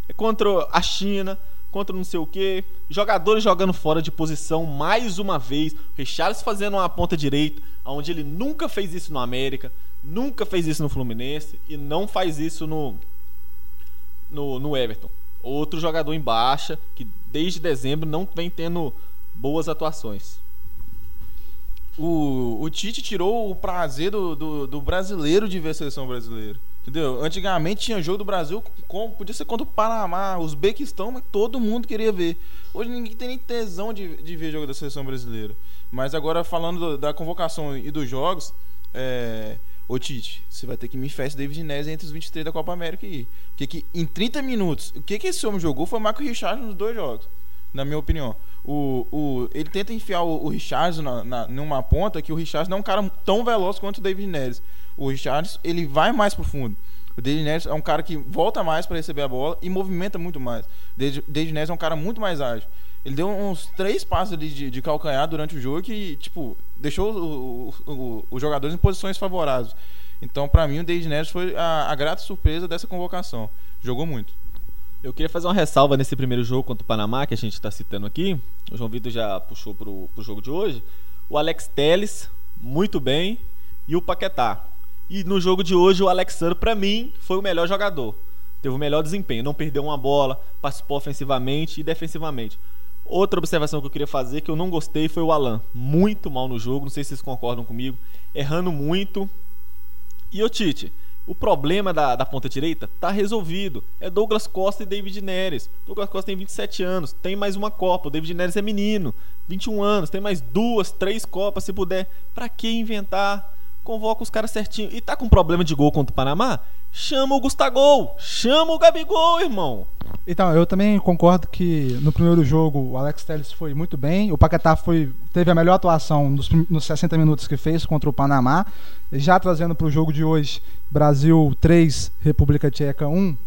É contra a China, contra não sei o que. Jogadores jogando fora de posição mais uma vez. Richarlison fazendo uma ponta direita, onde ele nunca fez isso no América, nunca fez isso no Fluminense e não faz isso no, no, no Everton. Outro jogador em baixa que desde dezembro não vem tendo boas atuações. O, o Tite tirou o prazer do, do, do, brasileiro de ver a seleção brasileira. Entendeu? Antigamente tinha jogo do Brasil, com, podia ser contra o Panamá, Uzbequistão, mas todo mundo queria ver. Hoje ninguém tem nem tesão de, de ver jogo da seleção brasileira. Mas agora falando do, da convocação e dos jogos, é, ô Tite, você vai ter que me festa David Neres entre os 23 da Copa América aí. Porque que, em 30 minutos, o que, que esse homem jogou foi Marco Richard nos dois jogos, na minha opinião o, o, ele tenta enfiar o, o Richardson na, na, numa ponta que o Richardson não é um cara tão veloz quanto o David Neres. O Richardson, ele vai mais pro fundo. O David Neres é um cara que volta mais para receber a bola e movimenta muito mais. O David Neres é um cara muito mais ágil. Ele deu uns três passos ali de, de calcanhar durante o jogo que, tipo, deixou os jogadores em posições favoráveis. Então, para mim, o David Neres foi a, a grata surpresa dessa convocação. Jogou muito. Eu queria fazer uma ressalva nesse primeiro jogo contra o Panamá, que a gente está citando aqui. O João Vitor já puxou para o jogo de hoje. O Alex Teles, muito bem, e o Paquetá. E no jogo de hoje, o Alexandre, para mim, foi o melhor jogador. Teve o melhor desempenho, não perdeu uma bola, participou ofensivamente e defensivamente. Outra observação que eu queria fazer, que eu não gostei, foi o Alan. Muito mal no jogo, não sei se vocês concordam comigo. Errando muito, E o Tite, o problema da, da ponta direita tá resolvido. É Douglas Costa e David Neres. Douglas Costa tem 27 anos, tem mais uma Copa. O David Neres é menino, 21 anos, tem mais duas, três Copas se puder. Para que inventar? Convoca os caras certinho. E tá com problema de gol contra o Panamá? Chama o Gustavo, chama o Gabigol, irmão. Então, eu também concordo que no primeiro jogo o Alex Telles foi muito bem. O Paquetá foi, teve a melhor atuação nos, nos 60 minutos que fez contra o Panamá. Já trazendo para o jogo de hoje, Brasil 3, República Tcheca 1.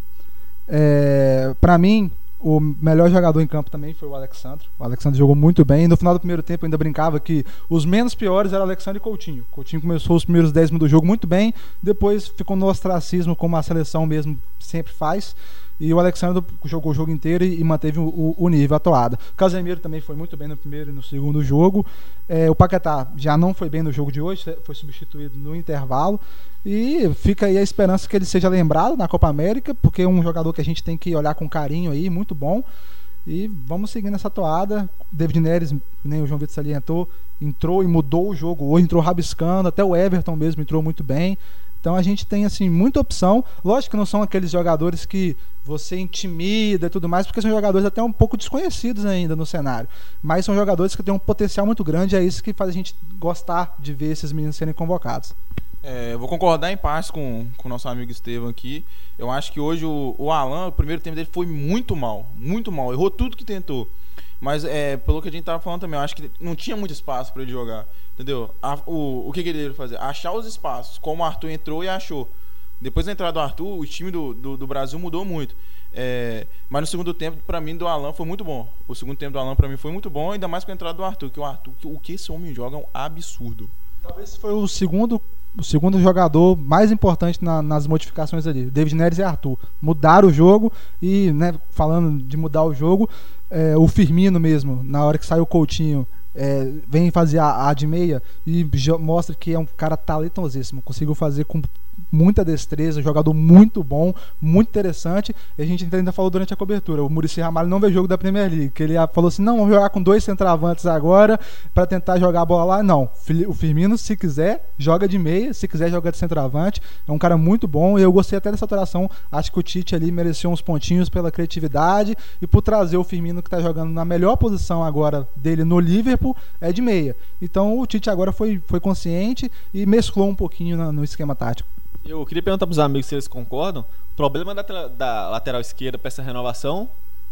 É, para mim, o melhor jogador em campo também foi o Alexandre. O Alexandre jogou muito bem. No final do primeiro tempo, ainda brincava que os menos piores eram Alexandre e Coutinho. Coutinho começou os primeiros 10 minutos do jogo muito bem, depois ficou no ostracismo, como a seleção mesmo sempre faz. E o Alexandre jogou o jogo inteiro e, manteve o, o, nível atuado. O Casemiro também foi muito bem no primeiro e no segundo jogo. É, o Paquetá já não foi bem no jogo de hoje, foi substituído no intervalo. E fica aí a esperança que ele seja lembrado na Copa América, porque é um jogador que a gente tem que olhar com carinho aí, muito bom. E vamos seguir nessa toada. David Neres, nem o João Vitor salientou, entrou e mudou o jogo hoje, entrou rabiscando, até o Everton mesmo entrou muito bem. Então a gente tem assim muita opção. Lógico que não são aqueles jogadores que você intimida e tudo mais, porque são jogadores até um pouco desconhecidos ainda no cenário. Mas são jogadores que têm um potencial muito grande, é isso que faz a gente gostar de ver esses meninos serem convocados. É, vou concordar em parte com, com o nosso amigo Estevam aqui. Eu acho que hoje o, o Alan, o primeiro tempo dele foi muito mal, muito mal. Errou tudo que tentou. Mas é, pelo que a gente estava falando também, eu acho que não tinha muito espaço para ele jogar. Entendeu? A, o, o que, que ele deve fazer? Achar os espaços, como o Arthur entrou e achou. Depois da entrada do Arthur, o time do, do, do Brasil mudou muito. É, mas no segundo tempo, para mim, do Alan foi muito bom. O segundo tempo do Alan, para mim, foi muito bom, ainda mais com a entrada do Arthur. Que o Arthur, o que esse homem joga é um absurdo. Talvez foi o segundo, o segundo jogador mais importante na, nas modificações ali. David Neres e Arthur. Mudaram o jogo e, né, falando de mudar o jogo, é, o Firmino mesmo, na hora que saiu o Coutinho é, vem fazer a, a de meia e mostra que é um cara talentosíssimo. Conseguiu fazer com muita destreza, jogador muito bom, muito interessante. A gente ainda falou durante a cobertura. O Murici Ramalho não vê jogo da Premier League, que ele falou assim: não, vamos jogar com dois centravantes agora para tentar jogar a bola lá. Não, o Firmino, se quiser, joga de meia, se quiser, joga de centroavante. É um cara muito bom e eu gostei até dessa alteração. Acho que o Tite ali mereceu uns pontinhos pela criatividade e por trazer o Firmino que está jogando na melhor posição agora dele no Liverpool, é de meia. Então o Tite agora foi, foi consciente e mesclou um pouquinho no, no esquema tático. Eu queria perguntar para os amigos se eles concordam. O problema da, da lateral esquerda para essa renovação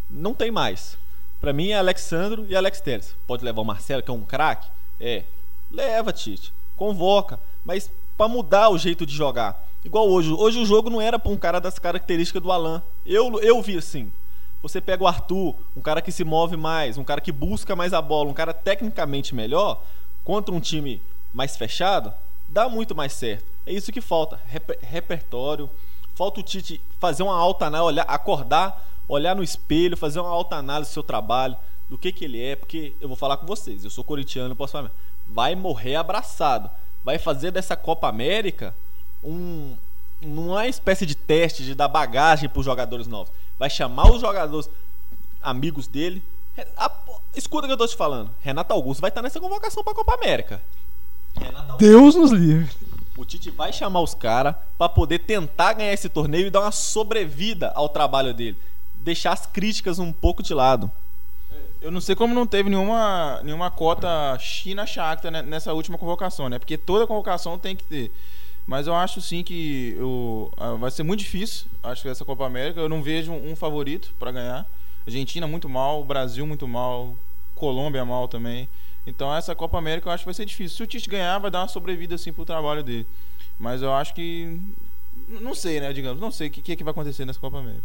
não tem mais. Para mim é Alexandro e Alex Telles. Pode levar o Marcelo, que é um craque? É. Leva, Tite. Convoca. Mas para mudar o jeito de jogar. Igual hoje. Hoje o jogo não era para um cara das características do Alan. Eu, eu vi assim. Você pega o Arthur, um cara que se move mais, um cara que busca mais a bola, um cara tecnicamente melhor, contra um time mais fechado, dá muito mais certo. É isso que falta, Reper repertório. Falta o Tite fazer uma alta análise, olhar, acordar, olhar no espelho, fazer uma alta análise do seu trabalho, do que, que ele é, porque eu vou falar com vocês, eu sou corintiano, posso falar, vai morrer abraçado. Vai fazer dessa Copa América um, uma espécie de teste de dar bagagem para os jogadores novos. Vai chamar os jogadores amigos dele. escuta o que eu estou te falando. Renato Augusto vai estar nessa convocação para a Copa América. Deus nos livre. O Tite vai chamar os caras para poder tentar ganhar esse torneio e dar uma sobrevida ao trabalho dele. Deixar as críticas um pouco de lado. Eu não sei como não teve nenhuma, nenhuma cota China-Shakhtar nessa última convocação, né? Porque toda convocação tem que ter. Mas eu acho sim que eu, vai ser muito difícil, acho que essa Copa América. Eu não vejo um favorito para ganhar. Argentina muito mal, Brasil muito mal, Colômbia mal também. Então essa Copa América eu acho que vai ser difícil. Se o Tite ganhar, vai dar uma sobrevida assim pro trabalho dele. Mas eu acho que. Não sei, né? Digamos, não sei o que, que, é que vai acontecer nessa Copa América.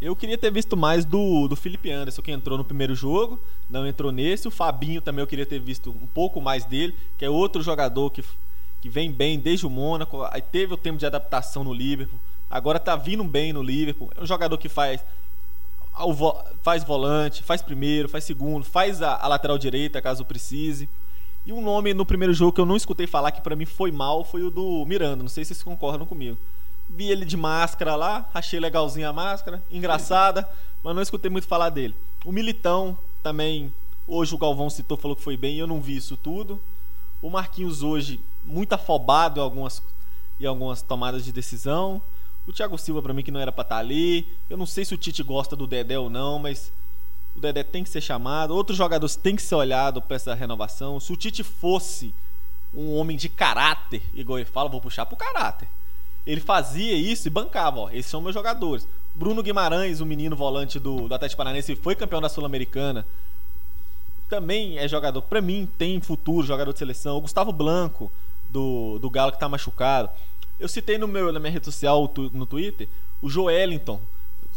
Eu queria ter visto mais do, do Felipe Anderson, que entrou no primeiro jogo, não entrou nesse. O Fabinho também eu queria ter visto um pouco mais dele, que é outro jogador que, que vem bem desde o Mônaco. Aí teve o tempo de adaptação no Liverpool. Agora tá vindo bem no Liverpool. É um jogador que faz faz volante, faz primeiro, faz segundo, faz a, a, lateral direita caso precise. E um nome no primeiro jogo que eu não escutei falar que para mim foi mal foi o do Miranda. Não sei se vocês concordam comigo. Vi ele de máscara lá, achei legalzinha a máscara, engraçada, mas não escutei muito falar dele. O Militão também, hoje o Galvão citou, falou que foi bem, eu não vi isso tudo. O Marquinhos hoje, muito afobado em algumas e algumas tomadas de decisão. O Thiago Silva, para mim, que não era para estar tá ali. Eu não sei se o Tite gosta do Dedé ou não, mas o Dedé tem que ser chamado. Outros jogadores têm que ser olhados para essa renovação. Se o Tite fosse um homem de caráter, igual ele fala, vou puxar pro caráter. Ele fazia isso e bancava, ó. Esses são meus jogadores. Bruno Guimarães, o menino volante do, do Atlético Paranaense, foi campeão da Sul-Americana. Também é jogador, para mim, tem futuro, jogador de seleção. O Gustavo Blanco, do, do Galo, que tá machucado. Eu citei no meu, na minha rede social, no Twitter, o Joelinton,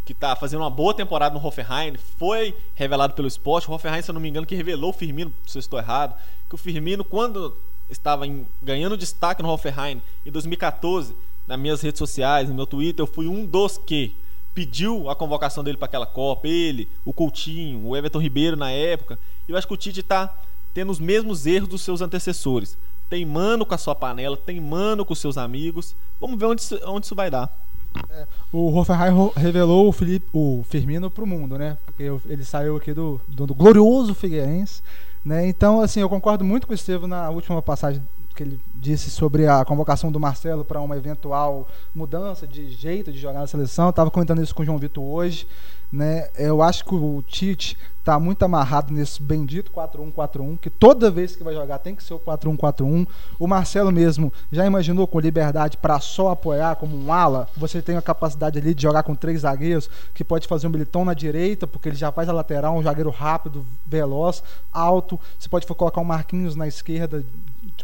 que está fazendo uma boa temporada no Hoffenheim, foi revelado pelo esporte. O Hoffenheim, se eu não me engano, que revelou o Firmino, se eu estou errado, que o Firmino, quando estava em, ganhando destaque no Hoffenheim em 2014, nas minhas redes sociais, no meu Twitter, eu fui um dos que pediu a convocação dele para aquela Copa. Ele, o Coutinho, o Everton Ribeiro na época. E eu acho que o Tite está tendo os mesmos erros dos seus antecessores. Teimando com a sua panela, teimando com seus amigos. Vamos ver onde, onde isso vai dar. É, o Hoffenheim revelou o, Felipe, o Firmino para o mundo, né? Porque ele saiu aqui do, do, do glorioso Figueirense. Né? Então, assim, eu concordo muito com o Estevam na última passagem que ele disse sobre a convocação do Marcelo para uma eventual mudança de jeito de jogar na seleção. Estava comentando isso com o João Vitor hoje. Né? Eu acho que o Tite está muito amarrado nesse bendito 4-1-4-1, que toda vez que vai jogar tem que ser o 4-1-4-1. O Marcelo mesmo já imaginou com liberdade para só apoiar como um ala? Você tem a capacidade ali de jogar com três zagueiros, que pode fazer um bilitão na direita, porque ele já faz a lateral, um zagueiro rápido, veloz, alto. Você pode colocar o Marquinhos na esquerda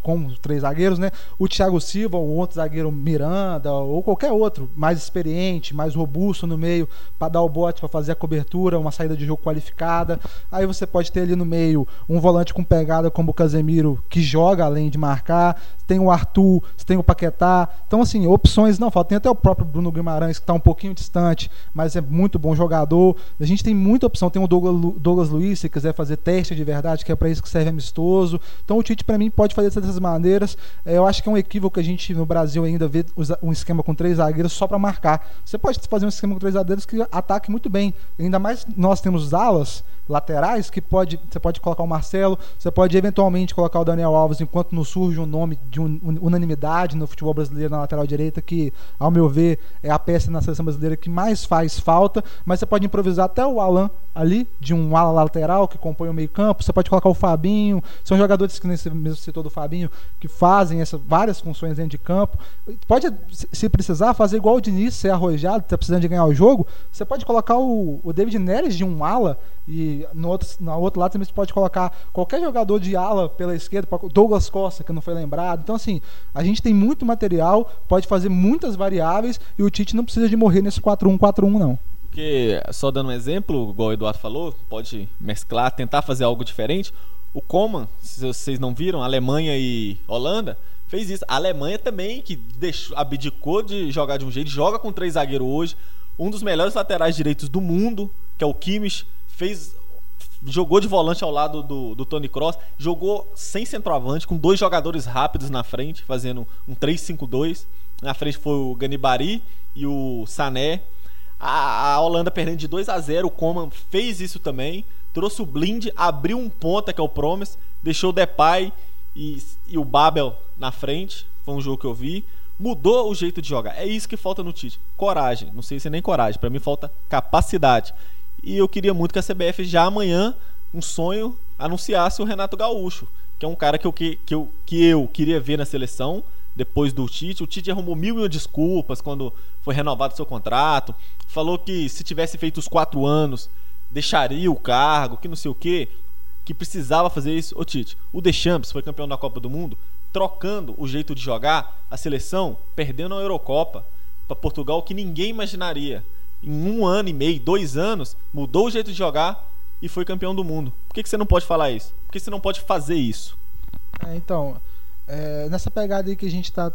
com três zagueiros, né? O Thiago Silva, ou outro zagueiro Miranda, ou qualquer outro, mais experiente, mais robusto no meio, para dar o bote, para fazer a cobertura, uma saída de jogo qualificada. Aí você pode ter ali no meio um volante com pegada como o Casemiro, que joga além de marcar. Tem o Arthur, tem o Paquetá. Então, assim, opções não faltam. Tem até o próprio Bruno Guimarães, que está um pouquinho distante, mas é muito bom jogador. A gente tem muita opção. Tem o Douglas, Douglas Luiz, se quiser fazer teste de verdade, que é para isso que serve amistoso. Então, o Tite, para mim, pode fazer dessas maneiras. É, eu acho que é um equívoco que a gente no Brasil ainda vê um esquema com três zagueiros só para marcar. Você pode fazer um esquema com três zagueiros que ataque muito bem. Ainda mais nós temos alas laterais que pode, você pode colocar o Marcelo, você pode eventualmente colocar o Daniel Alves enquanto não surge um nome de un, unanimidade no futebol brasileiro na lateral direita que, ao meu ver, é a peça na seleção brasileira que mais faz falta, mas você pode improvisar até o Alan ali, de um ala lateral que compõe o meio-campo, você pode colocar o Fabinho, são jogadores que você mesmo citou do Fabinho, que fazem essas várias funções dentro de campo. Pode, se precisar, fazer igual o Diniz, ser arrojado, está precisando de ganhar o jogo, você pode colocar o, o David Neres de um ala e no outro, no outro lado também você pode colocar qualquer jogador de ala pela esquerda, Douglas Costa, que não foi lembrado. Então, assim, a gente tem muito material, pode fazer muitas variáveis e o Tite não precisa de morrer nesse 4-1-4-1, não. Porque, só dando um exemplo, igual o Eduardo falou, pode mesclar, tentar fazer algo diferente. O Coman, se vocês não viram, Alemanha e Holanda, fez isso. A Alemanha também, que deixou, abdicou de jogar de um jeito, joga com três zagueiros hoje. Um dos melhores laterais direitos do mundo, que é o Kimmich, fez jogou de volante ao lado do, do Tony Cross, jogou sem centroavante, com dois jogadores rápidos na frente, fazendo um 3-5-2. Na frente foi o Ganibari e o Sané. A, a Holanda perdendo de 2 a 0 o Coman fez isso também. Trouxe o Blind, abriu um ponta, que é o Promise, deixou o Depay e, e o Babel na frente. Foi um jogo que eu vi. Mudou o jeito de jogar. É isso que falta no Tite. Coragem. Não sei se é nem coragem. Para mim falta capacidade. E eu queria muito que a CBF já amanhã, um sonho, anunciasse o Renato Gaúcho, que é um cara que eu, que, que eu, que eu queria ver na seleção depois do Tite. O Tite arrumou mil mil desculpas quando foi renovado seu contrato. Falou que se tivesse feito os quatro anos, deixaria o cargo, que não sei o quê. Que precisava fazer isso. Ô Tite, o Deschamps foi campeão da Copa do Mundo, trocando o jeito de jogar, a seleção perdendo a Eurocopa para Portugal, que ninguém imaginaria em um ano e meio, dois anos, mudou o jeito de jogar e foi campeão do mundo. Por que, que você não pode falar isso? Por que você não pode fazer isso? É, então, é, nessa pegada aí que a gente está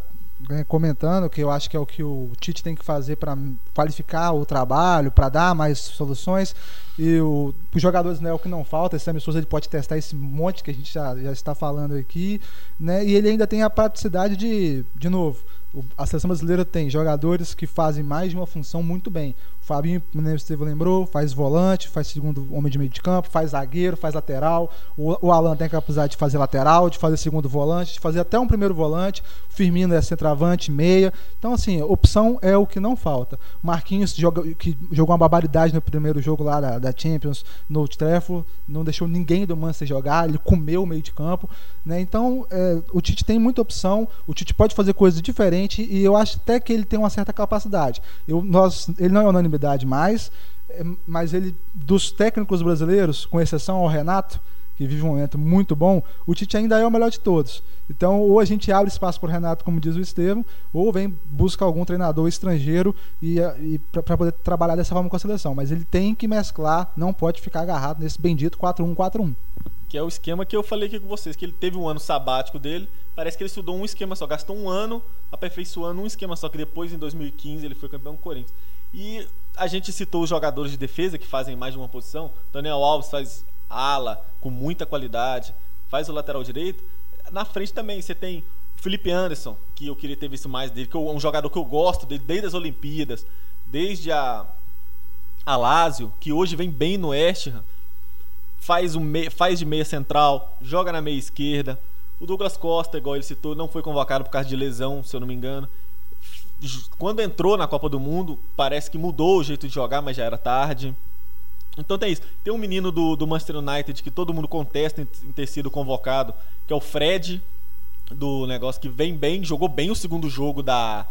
né, comentando, que eu acho que é o que o Tite tem que fazer para qualificar o trabalho, para dar mais soluções. E os jogadores né, é o que não falta, esse amistoso ele pode testar esse monte que a gente já, já está falando aqui. Né, e ele ainda tem a praticidade de, de novo, a seleção brasileira tem jogadores que fazem mais de uma função muito bem. Fabinho, Estevam lembrou, faz volante, faz segundo homem de meio de campo, faz zagueiro, faz lateral. O, o Alan tem a capacidade de fazer lateral, de fazer segundo volante, de fazer até um primeiro volante. O Firmino é centroavante, meia. Então, assim, opção é o que não falta. Marquinhos, joga, que jogou uma barbaridade no primeiro jogo lá da, da Champions, no Trafford, não deixou ninguém do Manchester jogar, ele comeu o meio de campo. Né? Então, é, o Tite tem muita opção, o Tite pode fazer coisas diferentes e eu acho até que ele tem uma certa capacidade. Eu, nós, ele não é unanimidade mais, é, mas ele, dos técnicos brasileiros, com exceção ao Renato, que vive um momento muito bom, o Tite ainda é o melhor de todos. Então, ou a gente abre espaço para o Renato, como diz o Estevam, ou vem busca algum treinador estrangeiro e, e para poder trabalhar dessa forma com a seleção. Mas ele tem que mesclar, não pode ficar agarrado nesse bendito 4-1-4-1 que é o esquema que eu falei aqui com vocês, que ele teve um ano sabático dele, parece que ele estudou um esquema só, gastou um ano aperfeiçoando um esquema só, que depois, em 2015, ele foi campeão do Corinthians. E a gente citou os jogadores de defesa que fazem mais de uma posição, Daniel Alves faz ala com muita qualidade, faz o lateral direito, na frente também você tem o Felipe Anderson, que eu queria ter visto mais dele, que é um jogador que eu gosto dele desde as Olimpíadas, desde a, a que hoje vem bem no West Ham, faz, um faz de meia central, joga na meia esquerda. O Douglas Costa, igual ele citou, não foi convocado por causa de lesão, se eu não me engano. Quando entrou na Copa do Mundo, parece que mudou o jeito de jogar, mas já era tarde. Então tem isso. Tem um menino do, do Manchester United que todo mundo contesta em, ter sido convocado, que é o Fred, do negócio que vem bem, jogou bem o segundo jogo da,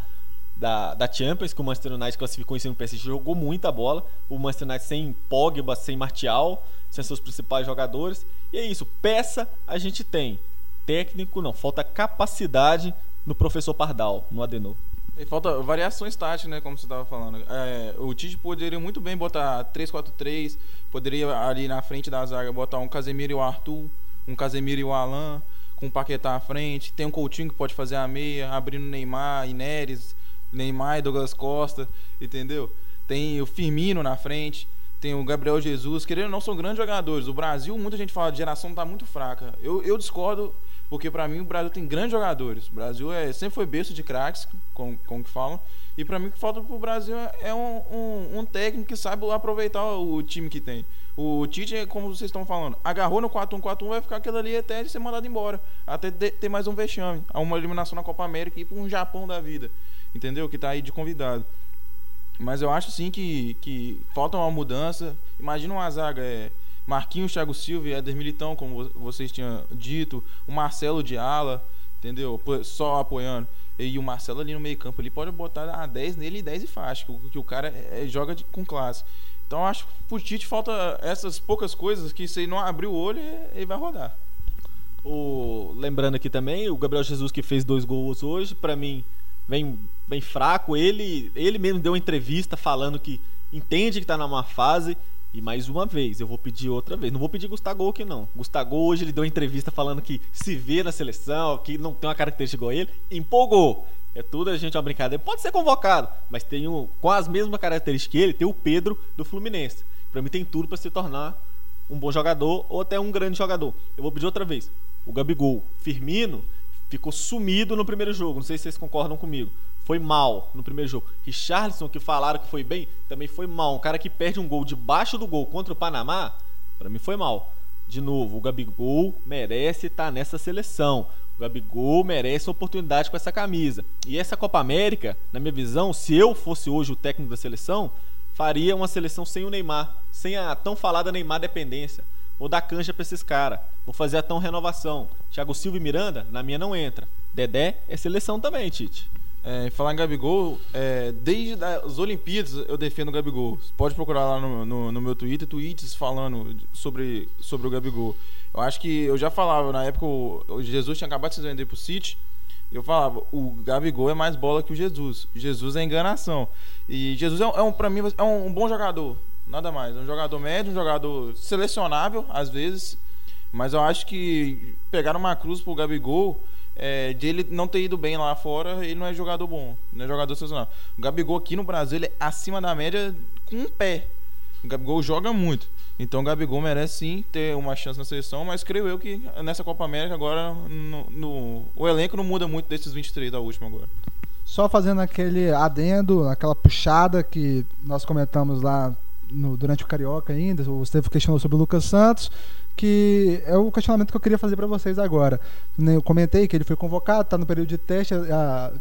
da, da Champions, que o Manchester United classificou em cima do PSG, jogou muita bola. O Manchester United sem Pogba, sem Martial são seus principais jogadores. E é isso, peça a gente tem. Técnico não, falta capacidade no professor Pardal, no Adenor. E falta variações táticas, né? Como você estava falando. É, o Tite poderia muito bem botar 3-4-3, poderia ali na frente da zaga botar um Casemiro e o Arthur, um Casemiro e o Alan, com o Paquetá à frente. Tem um Coutinho que pode fazer a meia, abrindo Neymar Neres, Neymar e Douglas Costa, entendeu? Tem o Firmino na frente tem o Gabriel Jesus, querendo ou não, são grandes jogadores. O Brasil, muita gente fala de geração está muito fraca. Eu, eu discordo, porque para mim o Brasil tem grandes jogadores. O Brasil é, sempre foi berço de craques, como, como que falam. E para mim o que falta pro Brasil é um, um, um, técnico que sabe aproveitar o time que tem. O Tite, como vocês estão falando, agarrou no 4-1-4-1, vai ficar aquilo ali até ele ser mandado embora. Até ter mais um vexame. Uma eliminação na Copa América e ir para um Japão da vida. Entendeu? Que está aí de convidado. Mas eu acho sim que, que falta uma mudança. Imagina uma zaga, é, Marquinhos, Thiago Silva e Éder Militão, como vocês tinham dito, o Marcelo de ala, entendeu? Só apoiando. E o Marcelo ali no meio campo, ele pode botar a 10 nele e 10 e faixa, que, que o cara é, é, joga de, com classe. Então acho que pro Tite falta essas poucas coisas que se ele não abrir o olho, ele vai rodar. O, lembrando aqui também, o Gabriel Jesus que fez dois gols hoje, para mim vem, vem fraco. Ele, ele mesmo deu uma entrevista falando que entende que está numa fase. E mais uma vez, eu vou pedir outra vez. Não vou pedir Gustavo aqui, não. Gustavo hoje ele deu uma entrevista falando que se vê na seleção, que não tem uma característica igual ele. Empolgou. É tudo a gente uma brincadeira. Pode ser convocado, mas tem um, com as mesmas características que ele, tem o Pedro do Fluminense. Para mim tem tudo para se tornar um bom jogador ou até um grande jogador. Eu vou pedir outra vez. O Gabigol, Firmino, ficou sumido no primeiro jogo. Não sei se vocês concordam comigo. Foi mal no primeiro jogo. Richarlison, que falaram que foi bem, também foi mal. Um cara que perde um gol debaixo do gol contra o Panamá, para mim foi mal. De novo, o Gabigol merece estar tá nessa seleção. O Gabigol merece oportunidade com essa camisa. E essa Copa América, na minha visão, se eu fosse hoje o técnico da seleção, faria uma seleção sem o Neymar, sem a tão falada Neymar dependência. Vou dar canja para esses caras. Vou fazer a tão renovação. Thiago Silva e Miranda, na minha não entra. Dedé é seleção também, Tite. É, falar em Gabigol, é, desde as Olimpíadas eu defendo o Gabigol. Pode procurar lá no, no, no, meu Twitter, tweets falando sobre, sobre o Gabigol. Eu acho que eu já falava, na época o, Jesus tinha acabado de se vender pro City. Eu falava, o Gabigol é mais bola que o Jesus. Jesus é enganação. E Jesus é, é um, para mim, é um, um bom jogador. Nada mais. Um jogador médio, um jogador selecionável, às vezes. Mas eu acho que pegar uma cruz pro Gabigol, é, de ele não ter ido bem lá fora, ele não é jogador bom, não é jogador selecionável. O Gabigol aqui no Brasil, ele é acima da média com um pé. O Gabigol joga muito. Então o Gabigol merece sim ter uma chance na seleção, mas creio eu que nessa Copa América agora no, no, o elenco não muda muito desses 23 da última agora. Só fazendo aquele adendo, aquela puxada que nós comentamos lá no, durante o Carioca ainda, o Estevam questionou sobre o Lucas Santos, que é o questionamento que eu queria fazer para vocês agora. Né, eu comentei que ele foi convocado, está no período de teste,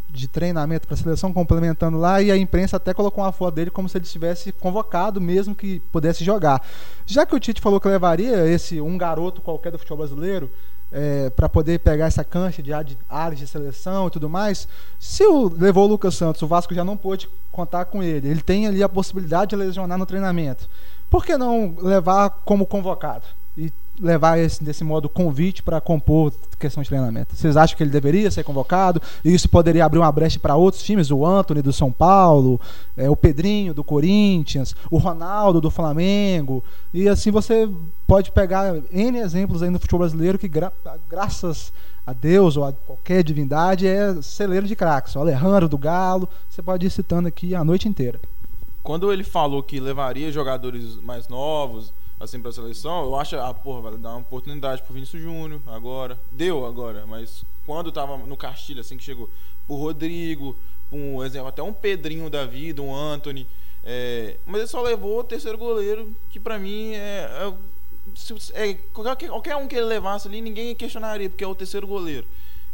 de treinamento para a seleção, complementando lá, e a imprensa até colocou uma foto dele como se ele estivesse convocado, mesmo que pudesse jogar. Já que o Tite falou que levaria esse um garoto qualquer do futebol brasileiro, é, para poder pegar essa cancha de áreas de seleção e tudo mais. Se o, levou o Lucas Santos, o Vasco já não pôde contar com ele. Ele tem ali a possibilidade de lesionar no treinamento. Por que não levar como convocado? E levar esse, desse modo convite para compor questão de treinamento? Vocês acham que ele deveria ser convocado? E isso poderia abrir uma brecha para outros times? O Anthony do São Paulo, é, o Pedrinho do Corinthians, o Ronaldo do Flamengo. E assim você pode pegar N exemplos aí no futebol brasileiro que, gra graças a Deus ou a qualquer divindade, é celeiro de craques. O Alejandro do Galo, você pode ir citando aqui a noite inteira. Quando ele falou que levaria jogadores mais novos, assim para a seleção, eu acho, ah, porra, vai dar uma oportunidade pro Vinícius Júnior agora. Deu agora, mas quando tava no Castilho, assim que chegou, o Rodrigo, um exemplo, até um Pedrinho da vida, um Anthony. É, mas ele só levou o terceiro goleiro, que para mim é, é, é, qualquer, qualquer um que ele levasse ali, ninguém questionaria, porque é o terceiro goleiro.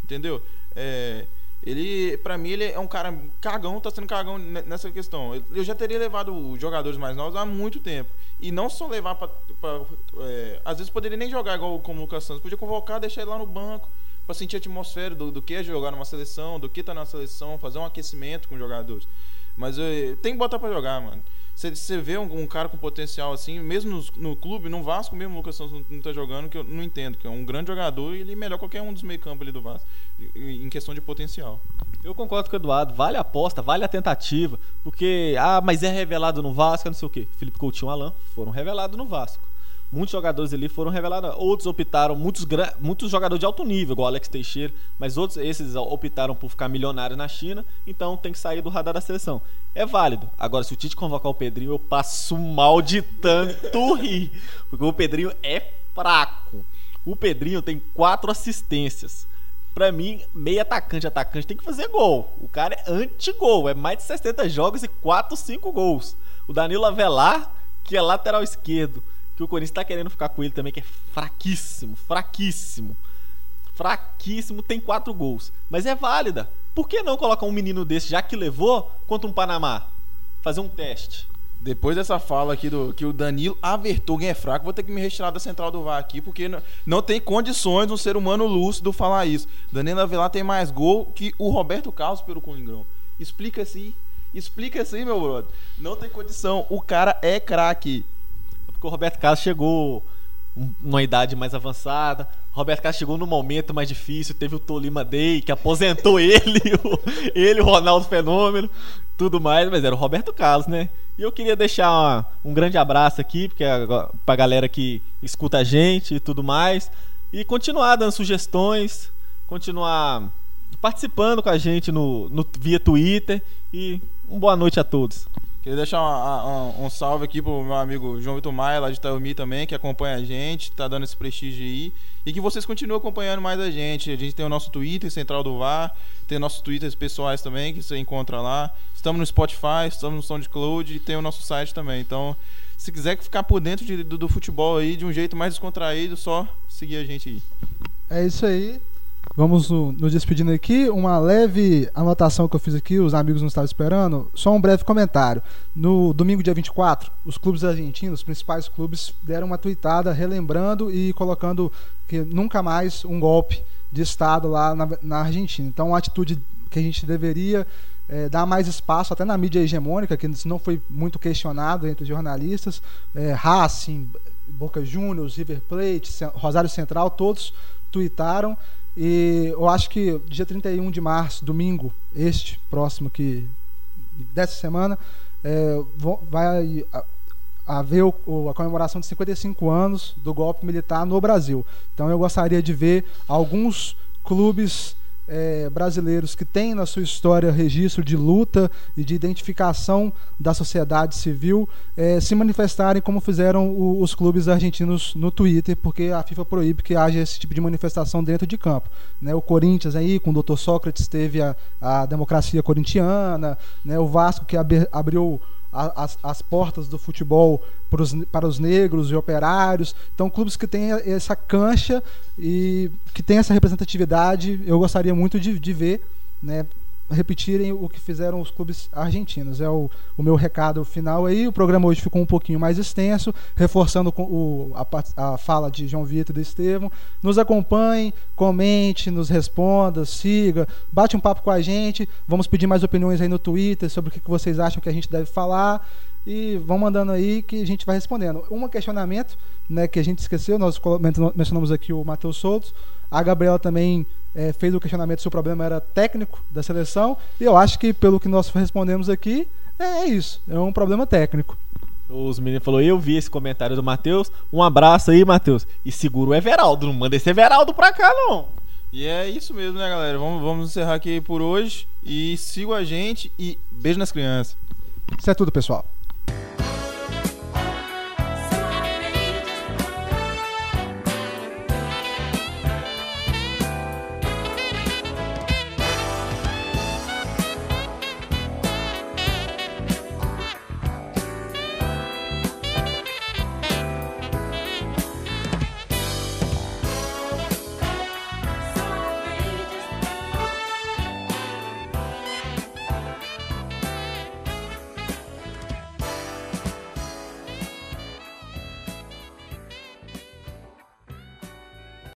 Entendeu? É, ele, pra mim, ele é um cara cagão, tá sendo cagão nessa questão. Eu já teria levado jogadores mais novos há muito tempo. E não só levar pra. pra é, às vezes poderia nem jogar igual como o Lucas Santos. Podia convocar, deixar ele lá no banco, para sentir a atmosfera do, do que é jogar numa seleção, do que tá na seleção, fazer um aquecimento com os jogadores. Mas é, tem que botar para jogar, mano. Você vê um, um, cara com potencial assim, mesmo no, no, clube, no Vasco mesmo, o Lucas Santos não, está jogando, que eu não entendo, que é um grande jogador e ele é melhor qualquer um dos meio campo ali do Vasco, em questão de potencial. Eu concordo com o Eduardo, vale a aposta, vale a tentativa, porque, ah, mas é revelado no Vasco, não sei o quê. Felipe Coutinho e Alan foram revelados no Vasco muitos jogadores ali foram revelados. Outros optaram, muitos, muitos jogadores de alto nível, igual Alex Teixeira, mas outros, esses optaram por ficar milionários na China, então tem que sair do radar da seleção. É válido. Agora, se o Tite convocar o Pedrinho, eu passo mal de tanto rir, porque o Pedrinho é fraco. O Pedrinho tem quatro assistências. Pra mim, meio atacante, atacante tem que fazer gol. O cara é anti-gol, é mais de 60 jogos e 4, 5 gols. O Danilo Avelar, que é lateral esquerdo, que o Corinthians está querendo ficar com ele também, que é fraquíssimo, fraquíssimo. Fraquíssimo, tem quatro gols. Mas é válida. Por que não colocar um menino desse, já que levou, contra um Panamá? Fazer um teste. Depois dessa fala aqui do que o Danilo Avertogen é fraco, vou ter que me retirar da central do VAR aqui, porque não, não tem condições um ser humano lúcido falar isso. Danilo Avelar tem mais gol que o Roberto Carlos pelo Coringrão. Explica assim. Explica assim, meu brother. Não tem condição. O cara é craque porque o Roberto Carlos chegou numa idade mais avançada. Roberto Carlos chegou num momento mais difícil. Teve o Tolima Day, que aposentou ele, o, ele, o Ronaldo Fenômeno, tudo mais, mas era o Roberto Carlos, né? E eu queria deixar uma, um grande abraço aqui, porque é pra galera que escuta a gente e tudo mais. E continuar dando sugestões, continuar participando com a gente no, no via Twitter. E uma boa noite a todos. Queria deixar uma, uma, um salve aqui pro meu amigo João Vitor Maia, lá de Itaúmi também, que acompanha a gente, tá dando esse prestígio aí. E que vocês continuem acompanhando mais a gente. A gente tem o nosso Twitter, Central do VAR, tem nossos Twitters pessoais também, que você encontra lá. Estamos no Spotify, estamos no SoundCloud e tem o nosso site também. Então, se quiser ficar por dentro de, do, do futebol aí de um jeito mais descontraído, só seguir a gente aí. É isso aí. Vamos nos despedindo aqui. Uma leve anotação que eu fiz aqui, os amigos não estavam esperando. Só um breve comentário. No domingo, dia 24, os clubes argentinos, os principais clubes, deram uma tuitada relembrando e colocando que nunca mais um golpe de Estado lá na, na Argentina. Então, uma atitude que a gente deveria é, dar mais espaço, até na mídia hegemônica, que não foi muito questionado entre os jornalistas. É, Racing, Boca Juniors, River Plate, Rosário Central, todos tuitaram e eu acho que dia 31 de março, domingo, este próximo que dessa semana, é, vai haver a comemoração de 55 anos do golpe militar no Brasil. Então eu gostaria de ver alguns clubes é, brasileiros que têm na sua história registro de luta e de identificação da sociedade civil é, se manifestarem como fizeram o, os clubes argentinos no Twitter, porque a FIFA proíbe que haja esse tipo de manifestação dentro de campo. Né, o Corinthians aí, com o Dr. Sócrates, teve a, a democracia corintiana, né, o Vasco que abriu as, as portas do futebol para os, para os negros e operários. Então, clubes que têm essa cancha e que têm essa representatividade, eu gostaria muito de, de ver, né? Repetirem o que fizeram os clubes argentinos. É o, o meu recado final aí. O programa hoje ficou um pouquinho mais extenso, reforçando o, a, a fala de João Vitor e do Estevam. Nos acompanhe, comente, nos responda, siga, bate um papo com a gente. Vamos pedir mais opiniões aí no Twitter sobre o que vocês acham que a gente deve falar. E vão mandando aí que a gente vai respondendo. Um questionamento né, que a gente esqueceu, nós mencionamos aqui o Matheus Soutos. A Gabriela também é, fez o questionamento se o problema era técnico da seleção. E eu acho que, pelo que nós respondemos aqui, é, é isso. É um problema técnico. Os meninos falaram, eu vi esse comentário do Matheus. Um abraço aí, Matheus. E segura o Everaldo. Não manda esse Everaldo pra cá, não. E é isso mesmo, né, galera? Vamos, vamos encerrar aqui por hoje. E sigam a gente e beijo nas crianças. Isso é tudo, pessoal.